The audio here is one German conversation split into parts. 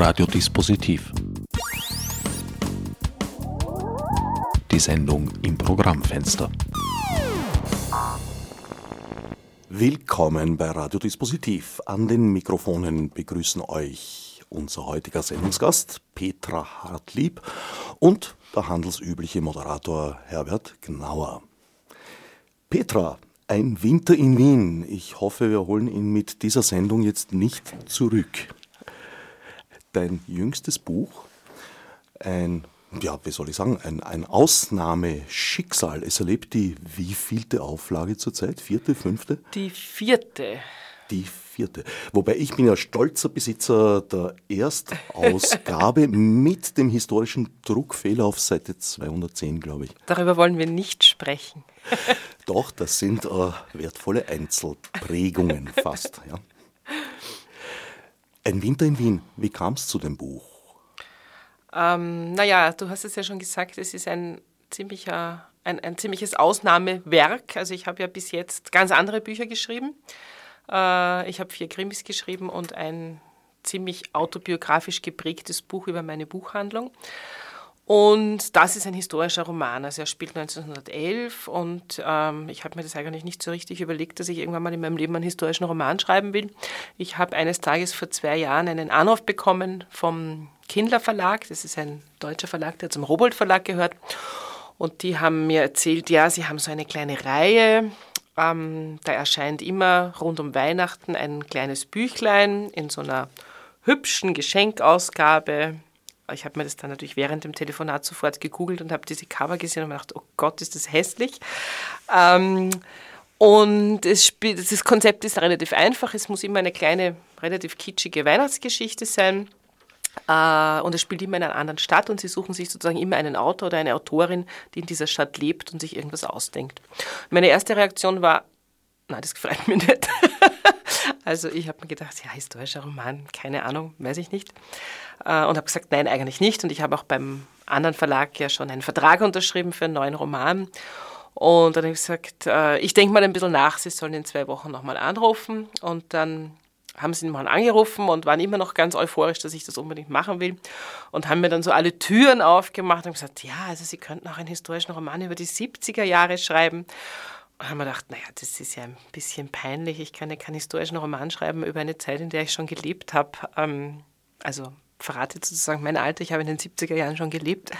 Radiodispositiv. Die Sendung im Programmfenster. Willkommen bei Radiodispositiv. An den Mikrofonen begrüßen euch unser heutiger Sendungsgast Petra Hartlieb und der handelsübliche Moderator Herbert Gnauer. Petra, ein Winter in Wien. Ich hoffe, wir holen ihn mit dieser Sendung jetzt nicht zurück. Dein jüngstes Buch, ein, ja, wie soll ich sagen, ein, ein Ausnahmeschicksal. Es erlebt die wievielte Auflage zurzeit? Vierte, fünfte? Die vierte. Die vierte. Wobei ich bin ja stolzer Besitzer der Erstausgabe mit dem historischen Druckfehler auf Seite 210, glaube ich. Darüber wollen wir nicht sprechen. Doch, das sind äh, wertvolle Einzelprägungen fast. Ja. Ein Winter in Wien, wie kam es zu dem Buch? Ähm, naja, du hast es ja schon gesagt, es ist ein, ziemlicher, ein, ein ziemliches Ausnahmewerk. Also ich habe ja bis jetzt ganz andere Bücher geschrieben. Äh, ich habe vier Krimis geschrieben und ein ziemlich autobiografisch geprägtes Buch über meine Buchhandlung. Und das ist ein historischer Roman. Also er spielt 1911 und ähm, ich habe mir das eigentlich nicht so richtig überlegt, dass ich irgendwann mal in meinem Leben einen historischen Roman schreiben will. Ich habe eines Tages vor zwei Jahren einen Anruf bekommen vom Kindler Verlag. Das ist ein deutscher Verlag, der zum Robold Verlag gehört. Und die haben mir erzählt, ja, sie haben so eine kleine Reihe. Ähm, da erscheint immer rund um Weihnachten ein kleines Büchlein in so einer hübschen Geschenkausgabe ich habe mir das dann natürlich während dem Telefonat sofort gegoogelt und habe diese Cover gesehen und mir gedacht, oh Gott, ist das hässlich. Ähm, und es das Konzept ist relativ einfach. Es muss immer eine kleine, relativ kitschige Weihnachtsgeschichte sein. Äh, und es spielt immer in einer anderen Stadt und sie suchen sich sozusagen immer einen Autor oder eine Autorin, die in dieser Stadt lebt und sich irgendwas ausdenkt. Meine erste Reaktion war, nein, das gefällt mir nicht. also ich habe mir gedacht, ja, historischer Roman, keine Ahnung, weiß ich nicht. Äh, und habe gesagt, nein, eigentlich nicht. Und ich habe auch beim anderen Verlag ja schon einen Vertrag unterschrieben für einen neuen Roman. Und dann habe ich gesagt, äh, ich denke mal ein bisschen nach, Sie sollen in zwei Wochen nochmal anrufen. Und dann haben sie mal angerufen und waren immer noch ganz euphorisch, dass ich das unbedingt machen will. Und haben mir dann so alle Türen aufgemacht und gesagt, ja, also Sie könnten auch einen historischen Roman über die 70er Jahre schreiben. Haben wir gedacht, naja, das ist ja ein bisschen peinlich. Ich kann ja keinen historischen Roman schreiben über eine Zeit, in der ich schon gelebt habe. Ähm, also verrate sozusagen mein Alter, ich habe in den 70er Jahren schon gelebt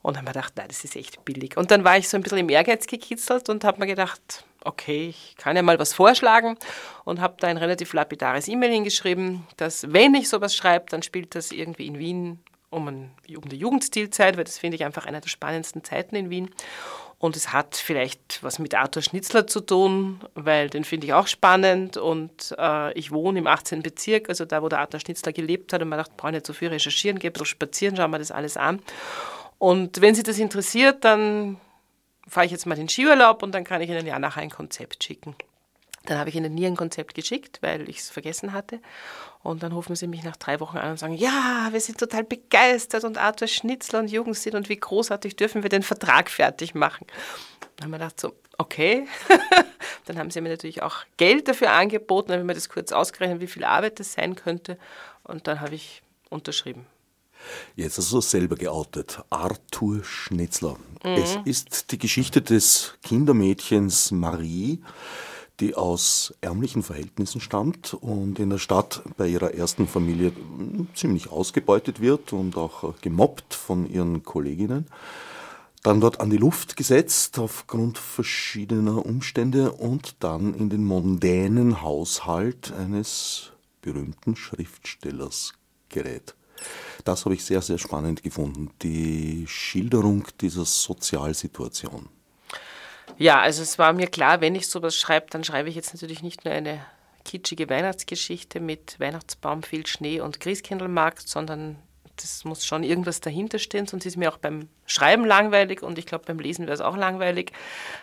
und habe mir gedacht, nein, das ist echt billig. Und dann war ich so ein bisschen im Ehrgeiz gekitzelt und habe mir gedacht, okay, ich kann ja mal was vorschlagen und habe da ein relativ lapidares E-Mail hingeschrieben, dass wenn ich sowas schreibe, dann spielt das irgendwie in Wien um, ein, um die Jugendstilzeit, weil das finde ich einfach eine der spannendsten Zeiten in Wien. Und es hat vielleicht was mit Arthur Schnitzler zu tun, weil den finde ich auch spannend. Und äh, ich wohne im 18. Bezirk, also da, wo der Arthur Schnitzler gelebt hat. Und man dachte, brauche nicht so viel recherchieren, gehe ein spazieren, schauen wir das alles an. Und wenn Sie das interessiert, dann fahre ich jetzt mal den Skiurlaub und dann kann ich Ihnen ja nachher ein Konzept schicken. Dann habe ich ihnen nie ein Konzept geschickt, weil ich es vergessen hatte. Und dann rufen sie mich nach drei Wochen an und sagen, ja, wir sind total begeistert und Arthur Schnitzler und Jugendstil und wie großartig dürfen wir den Vertrag fertig machen. Dann haben wir gedacht so, okay. dann haben sie mir natürlich auch Geld dafür angeboten, dann haben wir das kurz ausgerechnet, wie viel Arbeit das sein könnte. Und dann habe ich unterschrieben. Jetzt hast du selber geoutet. Arthur Schnitzler. Mhm. Es ist die Geschichte des Kindermädchens Marie, die aus ärmlichen Verhältnissen stammt und in der Stadt bei ihrer ersten Familie ziemlich ausgebeutet wird und auch gemobbt von ihren Kolleginnen. Dann dort an die Luft gesetzt aufgrund verschiedener Umstände und dann in den mondänen Haushalt eines berühmten Schriftstellers gerät. Das habe ich sehr, sehr spannend gefunden, die Schilderung dieser Sozialsituation. Ja, also es war mir klar, wenn ich sowas schreibe, dann schreibe ich jetzt natürlich nicht nur eine kitschige Weihnachtsgeschichte mit Weihnachtsbaum, viel Schnee und Christkindlmarkt, sondern das muss schon irgendwas dahinter stehen, sonst ist mir auch beim Schreiben langweilig und ich glaube, beim Lesen wäre es auch langweilig.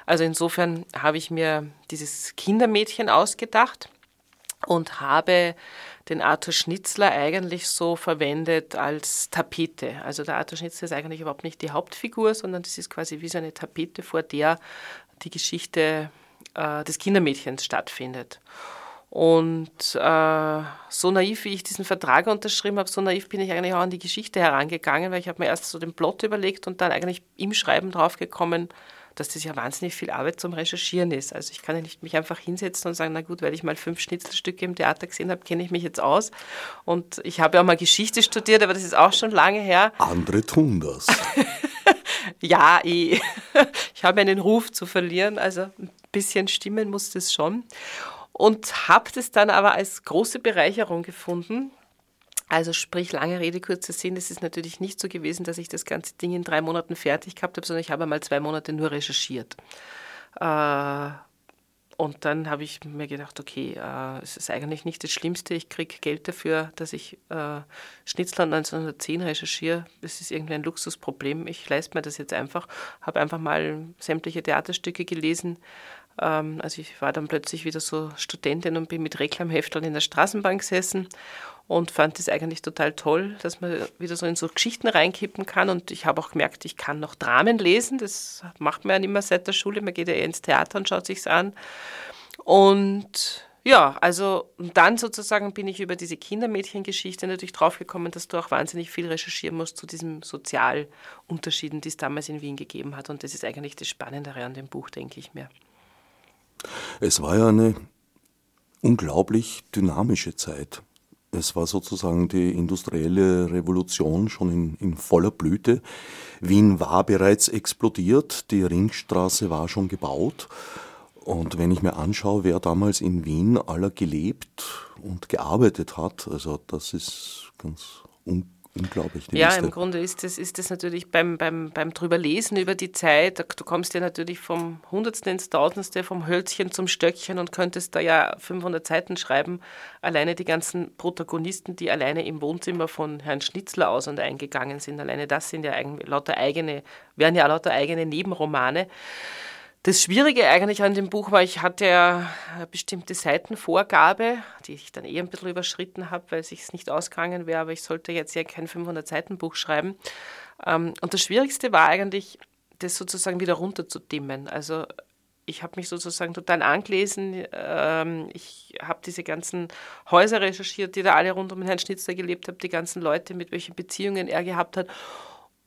Also insofern habe ich mir dieses Kindermädchen ausgedacht und habe den Arthur Schnitzler eigentlich so verwendet als Tapete. Also der Arthur Schnitzler ist eigentlich überhaupt nicht die Hauptfigur, sondern das ist quasi wie so eine Tapete, vor der die Geschichte äh, des Kindermädchens stattfindet. Und äh, so naiv, wie ich diesen Vertrag unterschrieben habe, so naiv bin ich eigentlich auch an die Geschichte herangegangen, weil ich habe mir erst so den Plot überlegt und dann eigentlich im Schreiben draufgekommen, dass das ja wahnsinnig viel Arbeit zum Recherchieren ist. Also ich kann ja nicht mich einfach hinsetzen und sagen, na gut, weil ich mal fünf Schnitzelstücke im Theater gesehen habe, kenne ich mich jetzt aus. Und ich habe ja auch mal Geschichte studiert, aber das ist auch schon lange her. Andere tun das. ja, eh. ich habe einen Ruf zu verlieren, also ein bisschen stimmen muss das schon und habe das dann aber als große Bereicherung gefunden. Also sprich, lange Rede, kurzer Sinn, es ist natürlich nicht so gewesen, dass ich das ganze Ding in drei Monaten fertig gehabt habe, sondern ich habe mal zwei Monate nur recherchiert. Äh, und dann habe ich mir gedacht, okay, äh, es ist eigentlich nicht das Schlimmste. Ich kriege Geld dafür, dass ich äh, Schnitzler 1910 recherchiere. Das ist irgendwie ein Luxusproblem. Ich leiste mir das jetzt einfach. Habe einfach mal sämtliche Theaterstücke gelesen, ähm, also ich war dann plötzlich wieder so Studentin und bin mit Reklamhefteln in der Straßenbahn gesessen und fand das eigentlich total toll, dass man wieder so in so Geschichten reinkippen kann. Und ich habe auch gemerkt, ich kann noch Dramen lesen. Das macht man ja nicht mehr seit der Schule. Man geht ja eher ins Theater und schaut sich's an. Und ja, also dann sozusagen bin ich über diese Kindermädchengeschichte natürlich draufgekommen, dass du auch wahnsinnig viel recherchieren musst zu diesen Sozialunterschieden, die es damals in Wien gegeben hat. Und das ist eigentlich das Spannendere an dem Buch, denke ich mir. Es war ja eine unglaublich dynamische Zeit. Es war sozusagen die industrielle Revolution schon in, in, voller Blüte. Wien war bereits explodiert, die Ringstraße war schon gebaut. Und wenn ich mir anschaue, wer damals in Wien aller gelebt und gearbeitet hat, also das ist ganz unglaublich unglaublich. ja, Liste. im Grunde ist das, ist das natürlich beim, beim, beim drüberlesen über die Zeit, du kommst ja natürlich vom Hundertsten ins Tausendste, vom Hölzchen zum Stöckchen und könntest da ja 500 Seiten schreiben. Alleine die ganzen Protagonisten, die alleine im Wohnzimmer von Herrn Schnitzler aus und eingegangen sind, alleine das sind ja eigentlich lauter eigene, wären ja lauter eigene Nebenromane. Das Schwierige eigentlich an dem Buch war, ich hatte ja eine bestimmte Seitenvorgabe, die ich dann eh ein bisschen überschritten habe, weil es sich nicht ausgegangen wäre, aber ich sollte jetzt ja kein 500-Seiten-Buch schreiben. Ähm, und das Schwierigste war eigentlich, das sozusagen wieder runterzudimmen. Also ich habe mich sozusagen total angelesen. Ähm, ich habe diese ganzen Häuser recherchiert, die da alle rund um Herrn Schnitzler gelebt haben, die ganzen Leute, mit welchen Beziehungen er gehabt hat.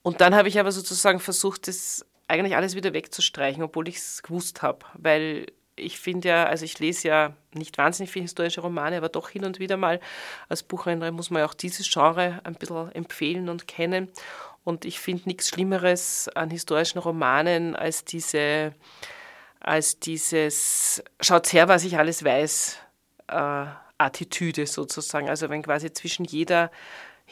Und dann habe ich aber sozusagen versucht, das eigentlich alles wieder wegzustreichen, obwohl ich es gewusst habe. Weil ich finde ja, also ich lese ja nicht wahnsinnig viele historische Romane, aber doch hin und wieder mal als Buchhändler muss man ja auch dieses Genre ein bisschen empfehlen und kennen. Und ich finde nichts Schlimmeres an historischen Romanen als diese, als dieses Schaut her, was ich alles weiß, äh, Attitüde sozusagen. Also wenn quasi zwischen jeder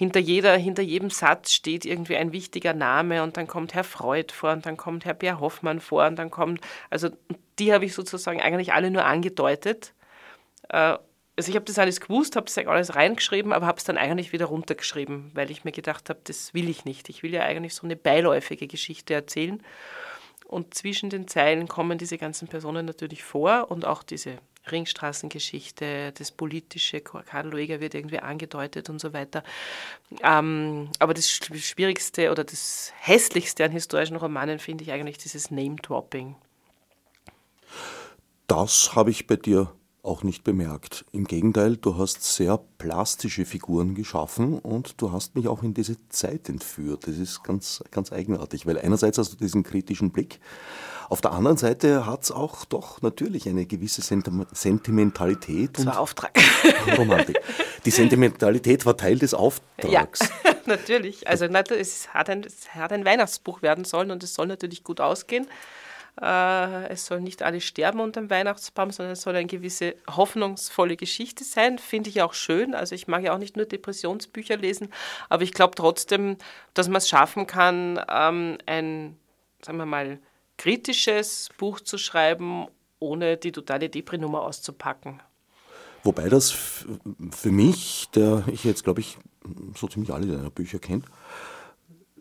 hinter, jeder, hinter jedem Satz steht irgendwie ein wichtiger Name und dann kommt Herr Freud vor und dann kommt Herr Bär Hoffmann vor und dann kommt, also die habe ich sozusagen eigentlich alle nur angedeutet. Äh, also ich habe das alles gewusst, habe das alles reingeschrieben, aber habe es dann eigentlich wieder runtergeschrieben, weil ich mir gedacht habe, das will ich nicht. Ich will ja eigentlich so eine beiläufige Geschichte erzählen. Und zwischen den Zeilen kommen diese ganzen Personen natürlich vor und auch diese Ringstraßengeschichte, das Politische, Karl Lueger wird irgendwie angedeutet und so weiter. Ähm, aber das Schwierigste oder das Hässlichste an historischen Romanen finde ich eigentlich dieses Name-Dropping. Das habe ich bei dir auch nicht bemerkt. Im Gegenteil, du hast sehr plastische Figuren geschaffen und du hast mich auch in diese Zeit entführt. Das ist ganz, ganz eigenartig, weil einerseits hast du diesen kritischen Blick, auf der anderen Seite hat es auch doch natürlich eine gewisse Sentimentalität. Das war Auftrag. Romantik. Die Sentimentalität war Teil des Auftrags. Ja, natürlich. Also es hat, ein, es hat ein Weihnachtsbuch werden sollen und es soll natürlich gut ausgehen. Äh, es soll nicht alle sterben unter dem Weihnachtsbaum, sondern es soll eine gewisse hoffnungsvolle Geschichte sein. Finde ich auch schön. Also ich mag ja auch nicht nur Depressionsbücher lesen, aber ich glaube trotzdem, dass man es schaffen kann, ähm, ein, sagen wir mal, kritisches Buch zu schreiben, ohne die totale Depri-Nummer auszupacken. Wobei das für mich, der ich jetzt glaube ich so ziemlich alle deiner Bücher kennt,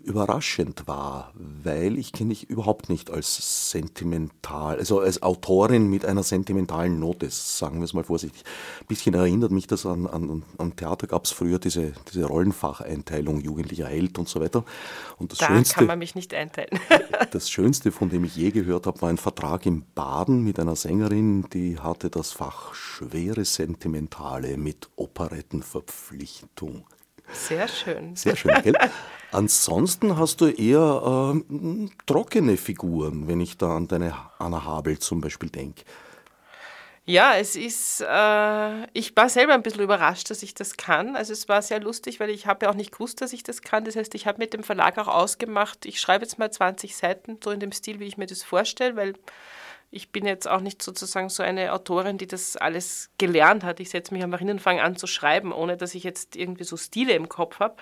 überraschend war, weil ich kenne dich überhaupt nicht als sentimental, also als Autorin mit einer sentimentalen Note, sagen wir es mal vorsichtig. Ein bisschen erinnert mich das an, an, an Theater gab es früher diese, diese Rollenfacheinteilung, jugendlicher Held und so weiter. Und das da Schönste, kann man mich nicht einteilen. das Schönste, von dem ich je gehört habe, war ein Vertrag im Baden mit einer Sängerin, die hatte das Fach schwere Sentimentale mit Operettenverpflichtung. Sehr schön. Sehr schön, gell? Ansonsten hast du eher äh, trockene Figuren, wenn ich da an deine Anna Habel zum Beispiel denke. Ja, es ist, äh, ich war selber ein bisschen überrascht, dass ich das kann. Also es war sehr lustig, weil ich habe ja auch nicht gewusst, dass ich das kann. Das heißt, ich habe mit dem Verlag auch ausgemacht, ich schreibe jetzt mal 20 Seiten, so in dem Stil, wie ich mir das vorstelle, weil ich bin jetzt auch nicht sozusagen so eine Autorin, die das alles gelernt hat. Ich setze mich einfach hin und fange an zu schreiben, ohne dass ich jetzt irgendwie so Stile im Kopf habe.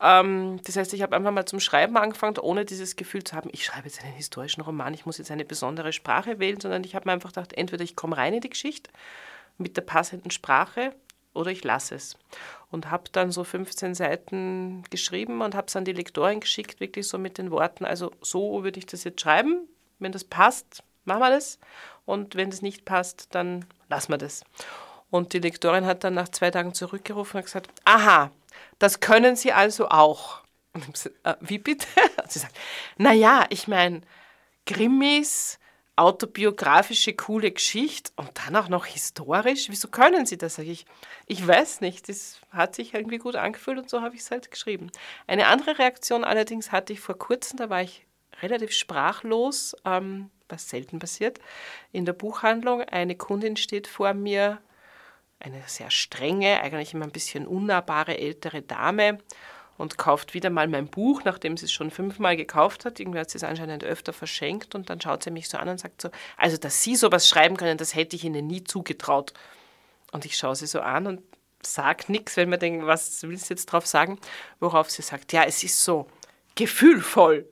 Ähm, das heißt, ich habe einfach mal zum Schreiben angefangen, ohne dieses Gefühl zu haben, ich schreibe jetzt einen historischen Roman, ich muss jetzt eine besondere Sprache wählen, sondern ich habe mir einfach gedacht, entweder ich komme rein in die Geschichte mit der passenden Sprache oder ich lasse es. Und habe dann so 15 Seiten geschrieben und habe es an die Lektorin geschickt, wirklich so mit den Worten, also so würde ich das jetzt schreiben, wenn das passt, machen wir das. Und wenn das nicht passt, dann lassen wir das. Und die Lektorin hat dann nach zwei Tagen zurückgerufen und gesagt, aha, das können Sie also auch. Gesagt, äh, wie bitte? Und sie sagt, naja, ich meine, Grimmis, autobiografische, coole Geschichte und dann auch noch historisch. Wieso können Sie das? Sag ich, ich weiß nicht. Das hat sich irgendwie gut angefühlt und so habe ich es halt geschrieben. Eine andere Reaktion allerdings hatte ich vor kurzem, da war ich relativ sprachlos. Ähm, was selten passiert, in der Buchhandlung. Eine Kundin steht vor mir, eine sehr strenge, eigentlich immer ein bisschen unnahbare ältere Dame und kauft wieder mal mein Buch, nachdem sie es schon fünfmal gekauft hat. Irgendwie hat sie es anscheinend öfter verschenkt und dann schaut sie mich so an und sagt so, also dass Sie sowas schreiben können, das hätte ich Ihnen nie zugetraut. Und ich schaue sie so an und sage nichts, wenn man denkt, was willst du jetzt drauf sagen? Worauf sie sagt, ja, es ist so gefühlvoll.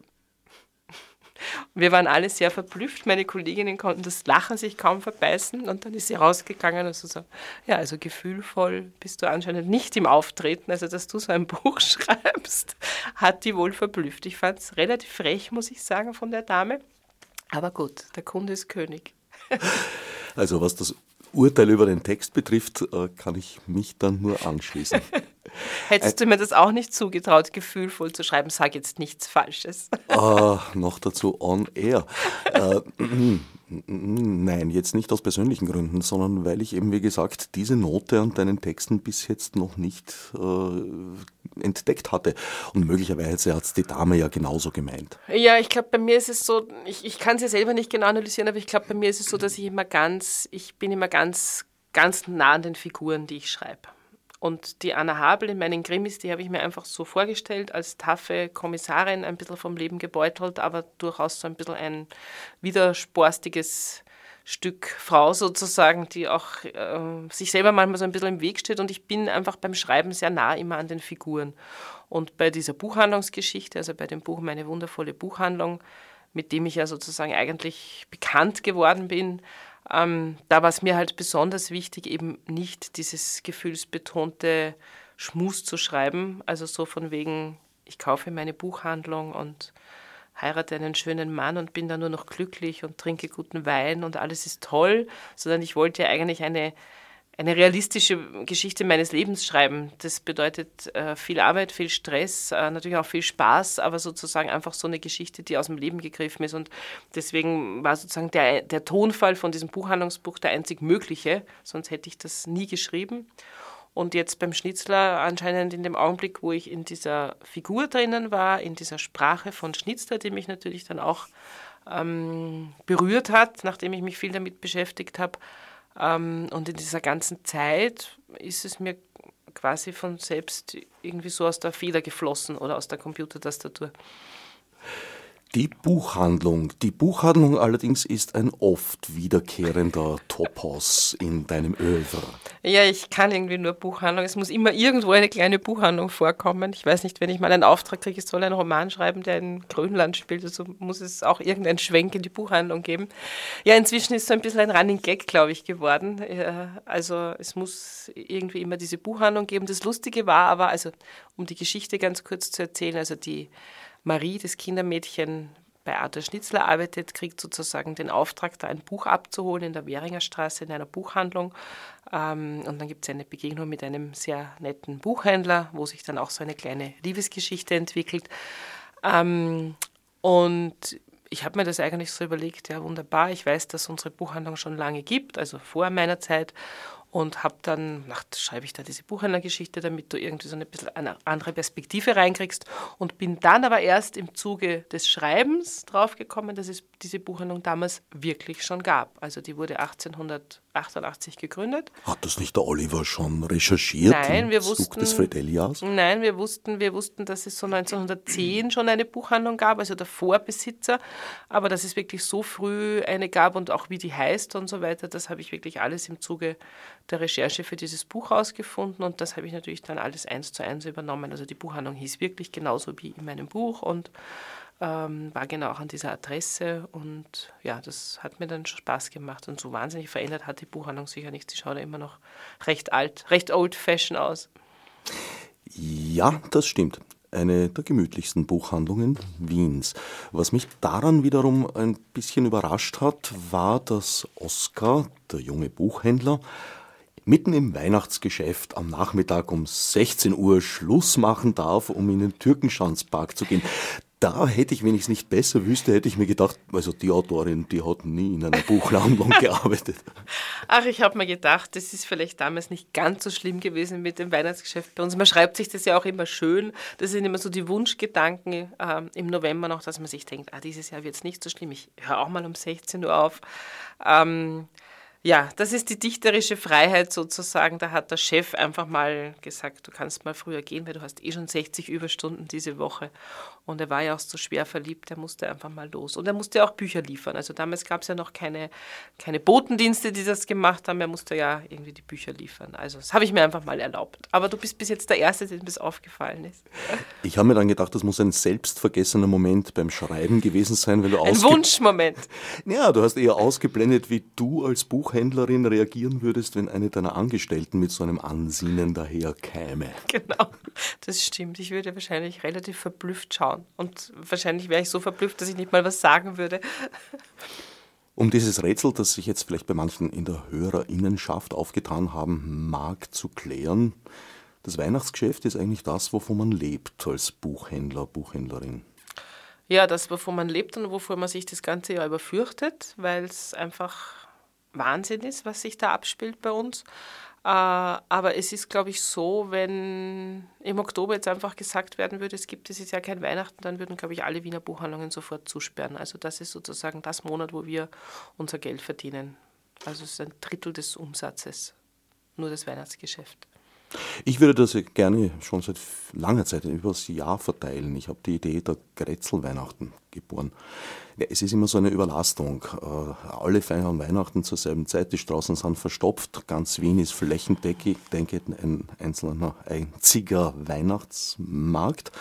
Wir waren alle sehr verblüfft. Meine Kolleginnen konnten das Lachen sich kaum verbeißen und dann ist sie rausgegangen und so, ja, also gefühlvoll bist du anscheinend nicht im Auftreten. Also, dass du so ein Buch schreibst, hat die wohl verblüfft. Ich fand es relativ frech, muss ich sagen, von der Dame. Aber gut, der Kunde ist König. Also, was das Urteil über den Text betrifft, äh, kann ich mich dann nur anschließen. Hättest du mir das auch nicht zugetraut, gefühlvoll zu schreiben? Sag jetzt nichts Falsches. Ah, noch dazu on air. Äh, nein, jetzt nicht aus persönlichen Gründen, sondern weil ich eben, wie gesagt, diese Note an deinen Texten bis jetzt noch nicht äh, entdeckt hatte. Und möglicherweise hat es die Dame ja genauso gemeint. Ja, ich glaube, bei mir ist es so, ich, ich kann es ja selber nicht genau analysieren, aber ich glaube, bei mir ist es so, dass ich immer ganz, ich bin immer ganz, ganz nah an den Figuren, die ich schreibe. Und die Anna Habel in meinen Krimis, die habe ich mir einfach so vorgestellt, als taffe Kommissarin, ein bisschen vom Leben gebeutelt, aber durchaus so ein bisschen ein widersporstiges Stück Frau sozusagen, die auch äh, sich selber manchmal so ein bisschen im Weg steht. Und ich bin einfach beim Schreiben sehr nah immer an den Figuren. Und bei dieser Buchhandlungsgeschichte, also bei dem Buch Meine wundervolle Buchhandlung, mit dem ich ja sozusagen eigentlich bekannt geworden bin, ähm, da war es mir halt besonders wichtig, eben nicht dieses gefühlsbetonte Schmus zu schreiben, also so von wegen, ich kaufe meine Buchhandlung und heirate einen schönen Mann und bin dann nur noch glücklich und trinke guten Wein und alles ist toll, sondern ich wollte ja eigentlich eine eine realistische Geschichte meines Lebens schreiben. Das bedeutet äh, viel Arbeit, viel Stress, äh, natürlich auch viel Spaß, aber sozusagen einfach so eine Geschichte, die aus dem Leben gegriffen ist. Und deswegen war sozusagen der, der Tonfall von diesem Buchhandlungsbuch der einzig mögliche, sonst hätte ich das nie geschrieben. Und jetzt beim Schnitzler anscheinend in dem Augenblick, wo ich in dieser Figur drinnen war, in dieser Sprache von Schnitzler, die mich natürlich dann auch ähm, berührt hat, nachdem ich mich viel damit beschäftigt habe, und in dieser ganzen Zeit ist es mir quasi von selbst irgendwie so aus der Feder geflossen oder aus der Computertastatur. Die Buchhandlung. Die Buchhandlung allerdings ist ein oft wiederkehrender Topos in deinem Övre. Ja, ich kann irgendwie nur Buchhandlung. Es muss immer irgendwo eine kleine Buchhandlung vorkommen. Ich weiß nicht, wenn ich mal einen Auftrag kriege, ich soll einen Roman schreiben, der in Grönland spielt, also muss es auch irgendeinen Schwenk in die Buchhandlung geben. Ja, inzwischen ist so ein bisschen ein Running Gag, glaube ich, geworden. Also es muss irgendwie immer diese Buchhandlung geben. Das Lustige war aber, also um die Geschichte ganz kurz zu erzählen, also die Marie, das Kindermädchen, bei Arthur Schnitzler arbeitet, kriegt sozusagen den Auftrag, da ein Buch abzuholen in der Währinger Straße in einer Buchhandlung. Ähm, und dann gibt es eine Begegnung mit einem sehr netten Buchhändler, wo sich dann auch so eine kleine Liebesgeschichte entwickelt. Ähm, und ich habe mir das eigentlich so überlegt, ja wunderbar, ich weiß, dass unsere Buchhandlung schon lange gibt, also vor meiner Zeit und habe dann, ach, schreibe ich da diese Buchhändlergeschichte, damit du irgendwie so ein bisschen eine andere Perspektive reinkriegst und bin dann aber erst im Zuge des Schreibens draufgekommen, dass es diese Buchhandlung damals wirklich schon gab. Also die wurde 1888 gegründet. Hat das nicht der Oliver schon recherchiert? Nein, wir wussten, des Fredelias? Nein, wir wussten, wir wussten, dass es so 1910 schon eine Buchhandlung gab, also der Vorbesitzer, aber dass es wirklich so früh eine gab und auch wie die heißt und so weiter, das habe ich wirklich alles im Zuge der Recherche für dieses Buch herausgefunden und das habe ich natürlich dann alles eins zu eins übernommen. Also die Buchhandlung hieß wirklich genauso wie in meinem Buch und ähm, war genau auch an dieser Adresse und ja, das hat mir dann Spaß gemacht und so wahnsinnig verändert hat die Buchhandlung sicher nicht. Sie schaut ja immer noch recht alt, recht old-fashion aus. Ja, das stimmt. Eine der gemütlichsten Buchhandlungen Wiens. Was mich daran wiederum ein bisschen überrascht hat, war, dass Oskar, der junge Buchhändler, mitten im Weihnachtsgeschäft am Nachmittag um 16 Uhr Schluss machen darf, um in den Türkenschanzpark zu gehen da hätte ich, wenn ich es nicht besser wüsste, hätte ich mir gedacht, also die Autorin, die hat nie in einer Buchhandlung gearbeitet. Ach, ich habe mir gedacht, das ist vielleicht damals nicht ganz so schlimm gewesen mit dem Weihnachtsgeschäft bei uns. Man schreibt sich das ja auch immer schön. Das sind immer so die Wunschgedanken äh, im November noch, dass man sich denkt, ah, dieses Jahr wird es nicht so schlimm. Ich höre auch mal um 16 Uhr auf. Ähm, ja, das ist die dichterische Freiheit sozusagen. Da hat der Chef einfach mal gesagt, du kannst mal früher gehen, weil du hast eh schon 60 Überstunden diese Woche. Und er war ja auch so schwer verliebt, er musste einfach mal los. Und er musste auch Bücher liefern. Also damals gab es ja noch keine, keine Botendienste, die das gemacht haben. Er musste ja irgendwie die Bücher liefern. Also das habe ich mir einfach mal erlaubt. Aber du bist bis jetzt der Erste, dem das aufgefallen ist. Ich habe mir dann gedacht, das muss ein selbstvergessener Moment beim Schreiben gewesen sein, weil du Ein Wunschmoment. Ja, du hast eher ausgeblendet, wie du als Buch Buchhändlerin reagieren würdest, wenn eine deiner Angestellten mit so einem Ansinnen daherkäme. Genau, das stimmt. Ich würde wahrscheinlich relativ verblüfft schauen. Und wahrscheinlich wäre ich so verblüfft, dass ich nicht mal was sagen würde. Um dieses Rätsel, das sich jetzt vielleicht bei manchen in der Hörerinnenschaft aufgetan haben mag, zu klären, das Weihnachtsgeschäft ist eigentlich das, wovon man lebt als Buchhändler, Buchhändlerin. Ja, das, wovon man lebt und wovor man sich das ganze Jahr überfürchtet, weil es einfach Wahnsinn ist, was sich da abspielt bei uns. Äh, aber es ist, glaube ich, so, wenn im Oktober jetzt einfach gesagt werden würde, es gibt dieses Jahr kein Weihnachten, dann würden, glaube ich, alle Wiener Buchhandlungen sofort zusperren. Also das ist sozusagen das Monat, wo wir unser Geld verdienen. Also es ist ein Drittel des Umsatzes, nur das Weihnachtsgeschäft. Ich würde das gerne schon seit langer Zeit über das Jahr verteilen. Ich habe die Idee der Grätzelweihnachten geboren. Ja, es ist immer so eine Überlastung. Äh, alle feiern Weihnachten zur selben Zeit, die Straßen sind verstopft, ganz Wien ist flächendeckig, denke ein einzelner einziger Weihnachtsmarkt.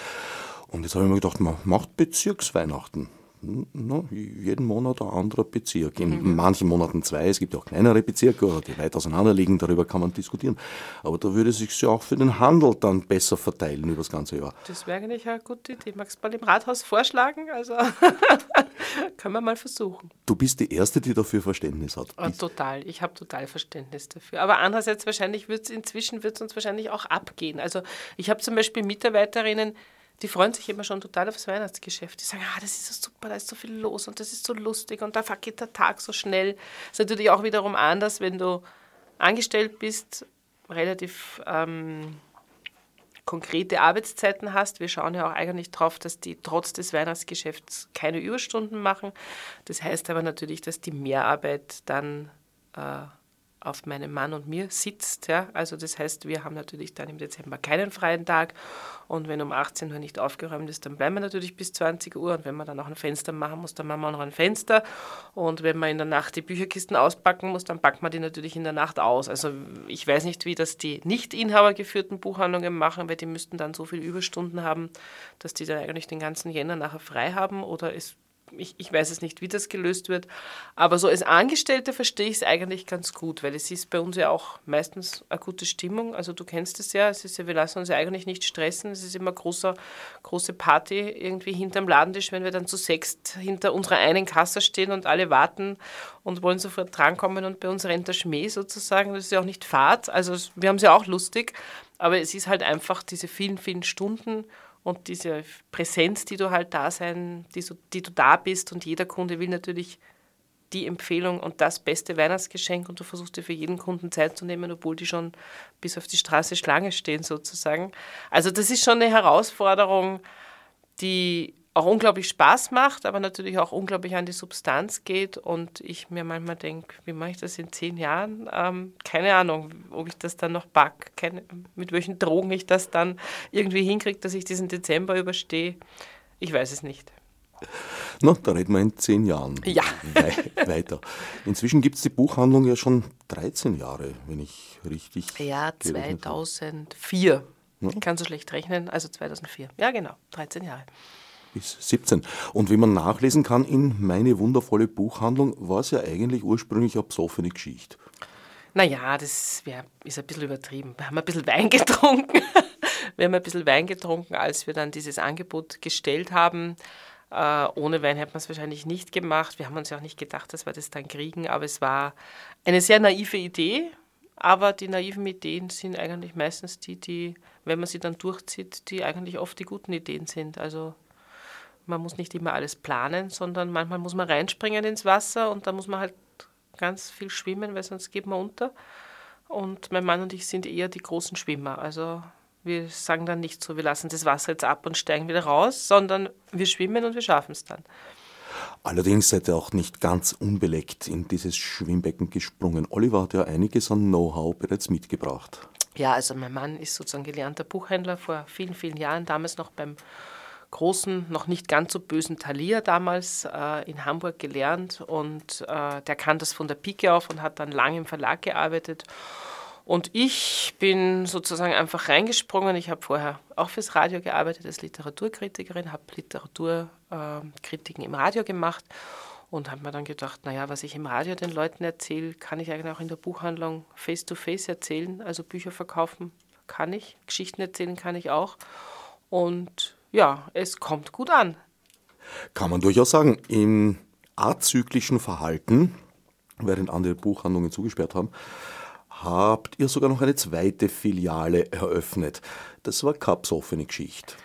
Und jetzt habe ich mir gedacht, man macht Bezirksweihnachten na, jeden Monat ein anderer Bezirk. In mhm. manchen Monaten zwei. Es gibt auch kleinere Bezirke, die weit auseinander liegen. Darüber kann man diskutieren. Aber da würde es sich ja auch für den Handel dann besser verteilen über das ganze Jahr. Das wäre eigentlich eine gute Idee. Magst du mal im Rathaus vorschlagen? Also können wir mal versuchen. Du bist die Erste, die dafür Verständnis hat. Oh, total. Ich habe total Verständnis dafür. Aber andererseits wahrscheinlich wird es inzwischen wird's uns wahrscheinlich auch abgehen. Also ich habe zum Beispiel Mitarbeiterinnen, die freuen sich immer schon total aufs Weihnachtsgeschäft. Die sagen, ah, das ist so super, da ist so viel los und das ist so lustig und da geht der Tag so schnell. Das ist natürlich auch wiederum anders, wenn du angestellt bist, relativ ähm, konkrete Arbeitszeiten hast. Wir schauen ja auch eigentlich darauf, dass die trotz des Weihnachtsgeschäfts keine Überstunden machen. Das heißt aber natürlich, dass die Mehrarbeit dann äh, auf meinem Mann und mir sitzt. Ja? Also das heißt, wir haben natürlich dann im Dezember keinen freien Tag und wenn um 18 Uhr nicht aufgeräumt ist, dann bleiben wir natürlich bis 20 Uhr und wenn man dann auch ein Fenster machen muss, dann machen wir auch noch ein Fenster und wenn man in der Nacht die Bücherkisten auspacken muss, dann packt man die natürlich in der Nacht aus. Also ich weiß nicht, wie das die nicht inhabergeführten Buchhandlungen machen, weil die müssten dann so viele Überstunden haben, dass die dann eigentlich den ganzen Jänner nachher frei haben oder es ich, ich weiß es nicht, wie das gelöst wird. Aber so als Angestellte verstehe ich es eigentlich ganz gut, weil es ist bei uns ja auch meistens eine gute Stimmung. Also du kennst es ja, es ist ja, wir lassen uns ja eigentlich nicht stressen. Es ist immer großer, große Party irgendwie hinterm Ladentisch, wenn wir dann zu sechst hinter unserer einen Kasse stehen und alle warten und wollen sofort drankommen und bei uns rennt der Schmäh sozusagen. Das ist ja auch nicht Fahrt. Also wir haben es ja auch lustig, aber es ist halt einfach diese vielen, vielen Stunden und diese Präsenz, die du halt da sein, die, so, die du da bist und jeder Kunde will natürlich die Empfehlung und das beste Weihnachtsgeschenk und du versuchst dir für jeden Kunden Zeit zu nehmen, obwohl die schon bis auf die Straße Schlange stehen sozusagen. Also das ist schon eine Herausforderung, die auch unglaublich Spaß macht, aber natürlich auch unglaublich an die Substanz geht. Und ich mir manchmal denke, wie mache ich das in zehn Jahren? Ähm, keine Ahnung, ob ich das dann noch back, keine, mit welchen Drogen ich das dann irgendwie hinkriege, dass ich diesen Dezember überstehe. Ich weiß es nicht. Na, da reden wir in zehn Jahren ja. We weiter. Inzwischen gibt es die Buchhandlung ja schon 13 Jahre, wenn ich richtig. Ja, 2004. Ja. Ich kann so schlecht rechnen, also 2004. Ja, genau, 13 Jahre bis 17. Und wie man nachlesen kann in meine wundervolle Buchhandlung, war es ja eigentlich ursprünglich eine besoffene Geschichte. Naja, das wär, ist ein bisschen übertrieben. Wir haben ein bisschen Wein getrunken. wir haben ein bisschen Wein getrunken, als wir dann dieses Angebot gestellt haben. Uh, ohne Wein hätte man es wahrscheinlich nicht gemacht. Wir haben uns ja auch nicht gedacht, dass wir das dann kriegen, aber es war eine sehr naive Idee. Aber die naiven Ideen sind eigentlich meistens die, die, wenn man sie dann durchzieht, die eigentlich oft die guten Ideen sind. Also man muss nicht immer alles planen, sondern manchmal muss man reinspringen ins Wasser und da muss man halt ganz viel schwimmen, weil sonst geht man unter. Und mein Mann und ich sind eher die großen Schwimmer. Also wir sagen dann nicht so, wir lassen das Wasser jetzt ab und steigen wieder raus, sondern wir schwimmen und wir schaffen es dann. Allerdings seid ihr auch nicht ganz unbeleckt in dieses Schwimmbecken gesprungen. Oliver hat ja einiges an Know-how bereits mitgebracht. Ja, also mein Mann ist sozusagen gelernter Buchhändler vor vielen, vielen Jahren, damals noch beim großen, noch nicht ganz so bösen Thalia damals äh, in Hamburg gelernt und äh, der kann das von der Pike auf und hat dann lange im Verlag gearbeitet. Und ich bin sozusagen einfach reingesprungen. Ich habe vorher auch fürs Radio gearbeitet als Literaturkritikerin, habe Literaturkritiken im Radio gemacht und habe mir dann gedacht, naja, was ich im Radio den Leuten erzähle, kann ich eigentlich auch in der Buchhandlung face-to-face -face erzählen. Also Bücher verkaufen kann ich, Geschichten erzählen kann ich auch. Und ja, es kommt gut an. Kann man durchaus sagen. Im azyklischen Verhalten, während andere Buchhandlungen zugesperrt haben, habt ihr sogar noch eine zweite Filiale eröffnet. Das war Kaps offene Geschichte.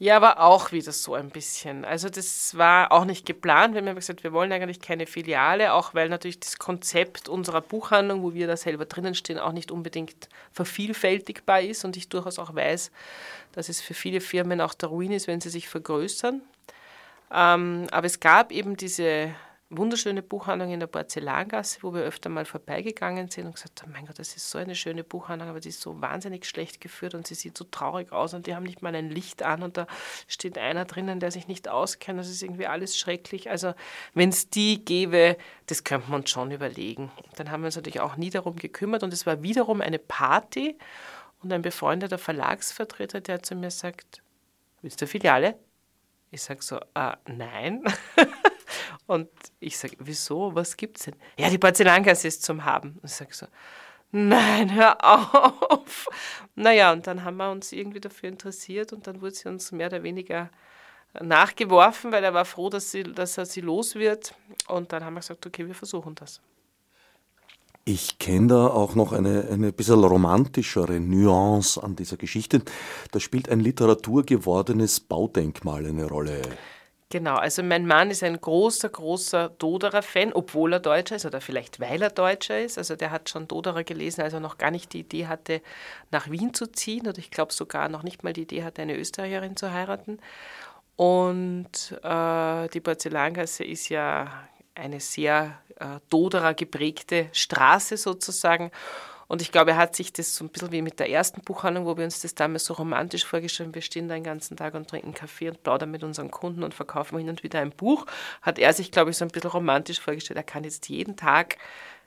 Ja, aber auch wieder so ein bisschen. Also das war auch nicht geplant. Wir haben gesagt, wir wollen eigentlich keine Filiale, auch weil natürlich das Konzept unserer Buchhandlung, wo wir da selber drinnen stehen, auch nicht unbedingt vervielfältigbar ist und ich durchaus auch weiß, dass es für viele Firmen auch der Ruin ist, wenn sie sich vergrößern. Ähm, aber es gab eben diese wunderschöne Buchhandlung in der Porzellangasse, wo wir öfter mal vorbeigegangen sind und gesagt haben, mein Gott, das ist so eine schöne Buchhandlung, aber die ist so wahnsinnig schlecht geführt und sie sieht so traurig aus und die haben nicht mal ein Licht an und da steht einer drinnen, der sich nicht auskennt. Das ist irgendwie alles schrecklich. Also wenn es die gäbe, das könnte man uns schon überlegen. Dann haben wir uns natürlich auch nie darum gekümmert und es war wiederum eine Party und ein befreundeter Verlagsvertreter, der zu mir sagt, willst du Filiale? Ich sage so, äh, nein. Und ich sage, wieso? Was gibt's denn? Ja, die Porzellankasse ist zum Haben. Und ich sage so, nein, hör auf. Naja, und dann haben wir uns irgendwie dafür interessiert und dann wurde sie uns mehr oder weniger nachgeworfen, weil er war froh, dass, sie, dass er sie los wird. Und dann haben wir gesagt, okay, wir versuchen das. Ich kenne da auch noch eine, eine bisschen romantischere Nuance an dieser Geschichte. Da spielt ein literaturgewordenes Baudenkmal eine Rolle. Genau, also mein Mann ist ein großer, großer Doderer-Fan, obwohl er Deutscher ist oder vielleicht weil er Deutscher ist. Also der hat schon Doderer gelesen, als er noch gar nicht die Idee hatte, nach Wien zu ziehen oder ich glaube sogar noch nicht mal die Idee hatte, eine Österreicherin zu heiraten. Und äh, die Porzellangasse ist ja eine sehr äh, Doderer geprägte Straße sozusagen. Und ich glaube, er hat sich das so ein bisschen wie mit der ersten Buchhandlung, wo wir uns das damals so romantisch vorgestellt haben. Wir stehen da den ganzen Tag und trinken Kaffee und plaudern mit unseren Kunden und verkaufen hin und wieder ein Buch. Hat er sich, glaube ich, so ein bisschen romantisch vorgestellt. Er kann jetzt jeden Tag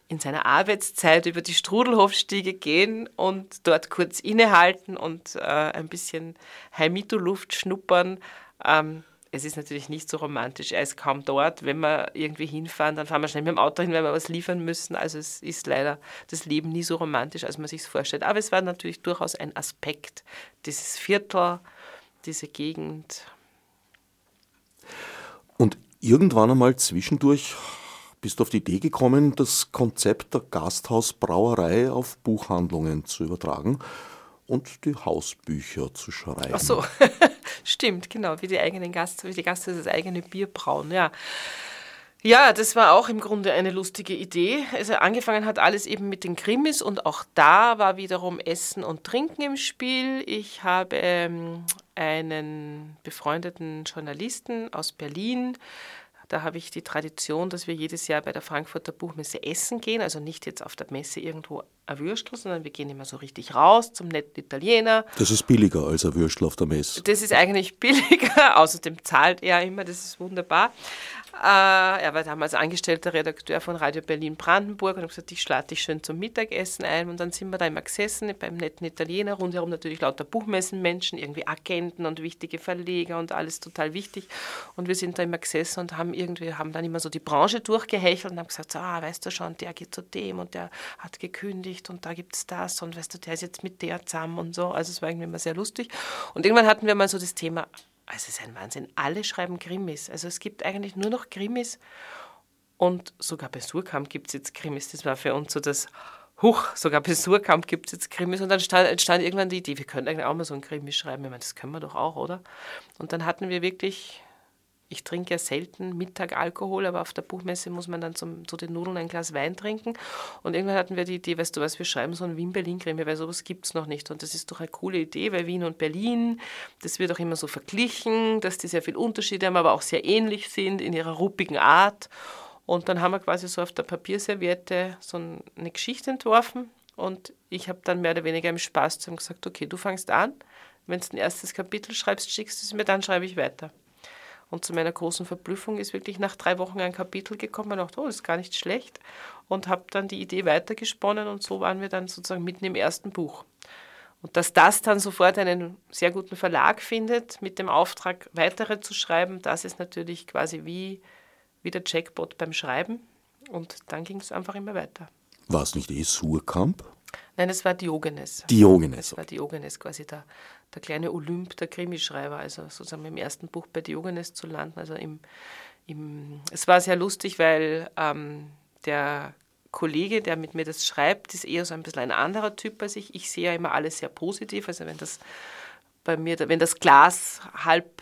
in seiner Arbeitszeit über die Strudelhofstiege gehen und dort kurz innehalten und äh, ein bisschen Heimito-Luft schnuppern. Ähm, es ist natürlich nicht so romantisch. Er ist kaum dort. Wenn wir irgendwie hinfahren, dann fahren wir schnell mit dem Auto hin, weil wir was liefern müssen. Also es ist leider das Leben nie so romantisch, als man sich es vorstellt. Aber es war natürlich durchaus ein Aspekt, dieses Viertel, diese Gegend. Und irgendwann einmal zwischendurch bist du auf die Idee gekommen, das Konzept der Gasthausbrauerei auf Buchhandlungen zu übertragen und die Hausbücher zu schreiben. Ach so, stimmt, genau, wie die eigenen Gast, wie die Gasthaus das eigene Bier brauen, ja. Ja, das war auch im Grunde eine lustige Idee. Also angefangen hat alles eben mit den Krimis und auch da war wiederum Essen und Trinken im Spiel. Ich habe ähm, einen befreundeten Journalisten aus Berlin, da habe ich die Tradition, dass wir jedes Jahr bei der Frankfurter Buchmesse essen gehen. Also nicht jetzt auf der Messe irgendwo ein Würstel, sondern wir gehen immer so richtig raus zum netten Italiener. Das ist billiger als ein Würstel auf der Messe. Das ist eigentlich billiger. Außerdem zahlt er immer, das ist wunderbar. Äh, er war damals angestellter Redakteur von Radio Berlin Brandenburg und hat gesagt, ich schlage dich schön zum Mittagessen ein. Und dann sind wir da immer gesessen beim netten Italiener, rundherum natürlich lauter Buchmessenmenschen, irgendwie Agenten und wichtige Verleger und alles total wichtig. Und wir sind da immer gesessen und haben irgendwie, haben dann immer so die Branche durchgehechelt und haben gesagt, so, ah, weißt du schon, der geht zu dem und der hat gekündigt und da gibt es das und weißt du, der ist jetzt mit der zusammen und so. Also es war irgendwie immer sehr lustig. Und irgendwann hatten wir mal so das Thema, also es ist ein Wahnsinn. Alle schreiben Krimis. Also es gibt eigentlich nur noch Krimis. Und sogar bei Surkamp gibt es jetzt Krimis. Das war für uns so das, huch, sogar bei Surkamp gibt es jetzt Krimis. Und dann entstand, entstand irgendwann die Idee, wir könnten eigentlich auch mal so ein Krimi schreiben. Ich meine, das können wir doch auch, oder? Und dann hatten wir wirklich ich trinke ja selten Mittag Alkohol, aber auf der Buchmesse muss man dann zum, zu den Nudeln ein Glas Wein trinken. Und irgendwann hatten wir die Idee, weißt du was, wir schreiben so ein Wien-Berlin-Krimi, weil sowas gibt es noch nicht. Und das ist doch eine coole Idee, weil Wien und Berlin, das wird auch immer so verglichen, dass die sehr viel Unterschiede haben, aber auch sehr ähnlich sind in ihrer ruppigen Art. Und dann haben wir quasi so auf der Papierserviette so eine Geschichte entworfen. Und ich habe dann mehr oder weniger im Spaß zu ihm gesagt, okay, du fangst an, wenn du ein erstes Kapitel schreibst, schickst du es mir, dann schreibe ich weiter. Und zu meiner großen Verblüffung ist wirklich nach drei Wochen ein Kapitel gekommen. Ich dachte, oh, das ist gar nicht schlecht. Und habe dann die Idee weitergesponnen und so waren wir dann sozusagen mitten im ersten Buch. Und dass das dann sofort einen sehr guten Verlag findet, mit dem Auftrag, weitere zu schreiben, das ist natürlich quasi wie, wie der Jackpot beim Schreiben. Und dann ging es einfach immer weiter. War es nicht eh Surkamp? Nein, es war Diogenes. Diogenes. Es war Diogenes, quasi der, der kleine Olymp der Krimischreiber, also sozusagen im ersten Buch bei Diogenes zu landen. Also im, im, es war sehr lustig, weil ähm, der Kollege, der mit mir das schreibt, ist eher so ein bisschen ein anderer Typ als ich. Ich sehe ja immer alles sehr positiv. Also wenn das bei mir, wenn das Glas halb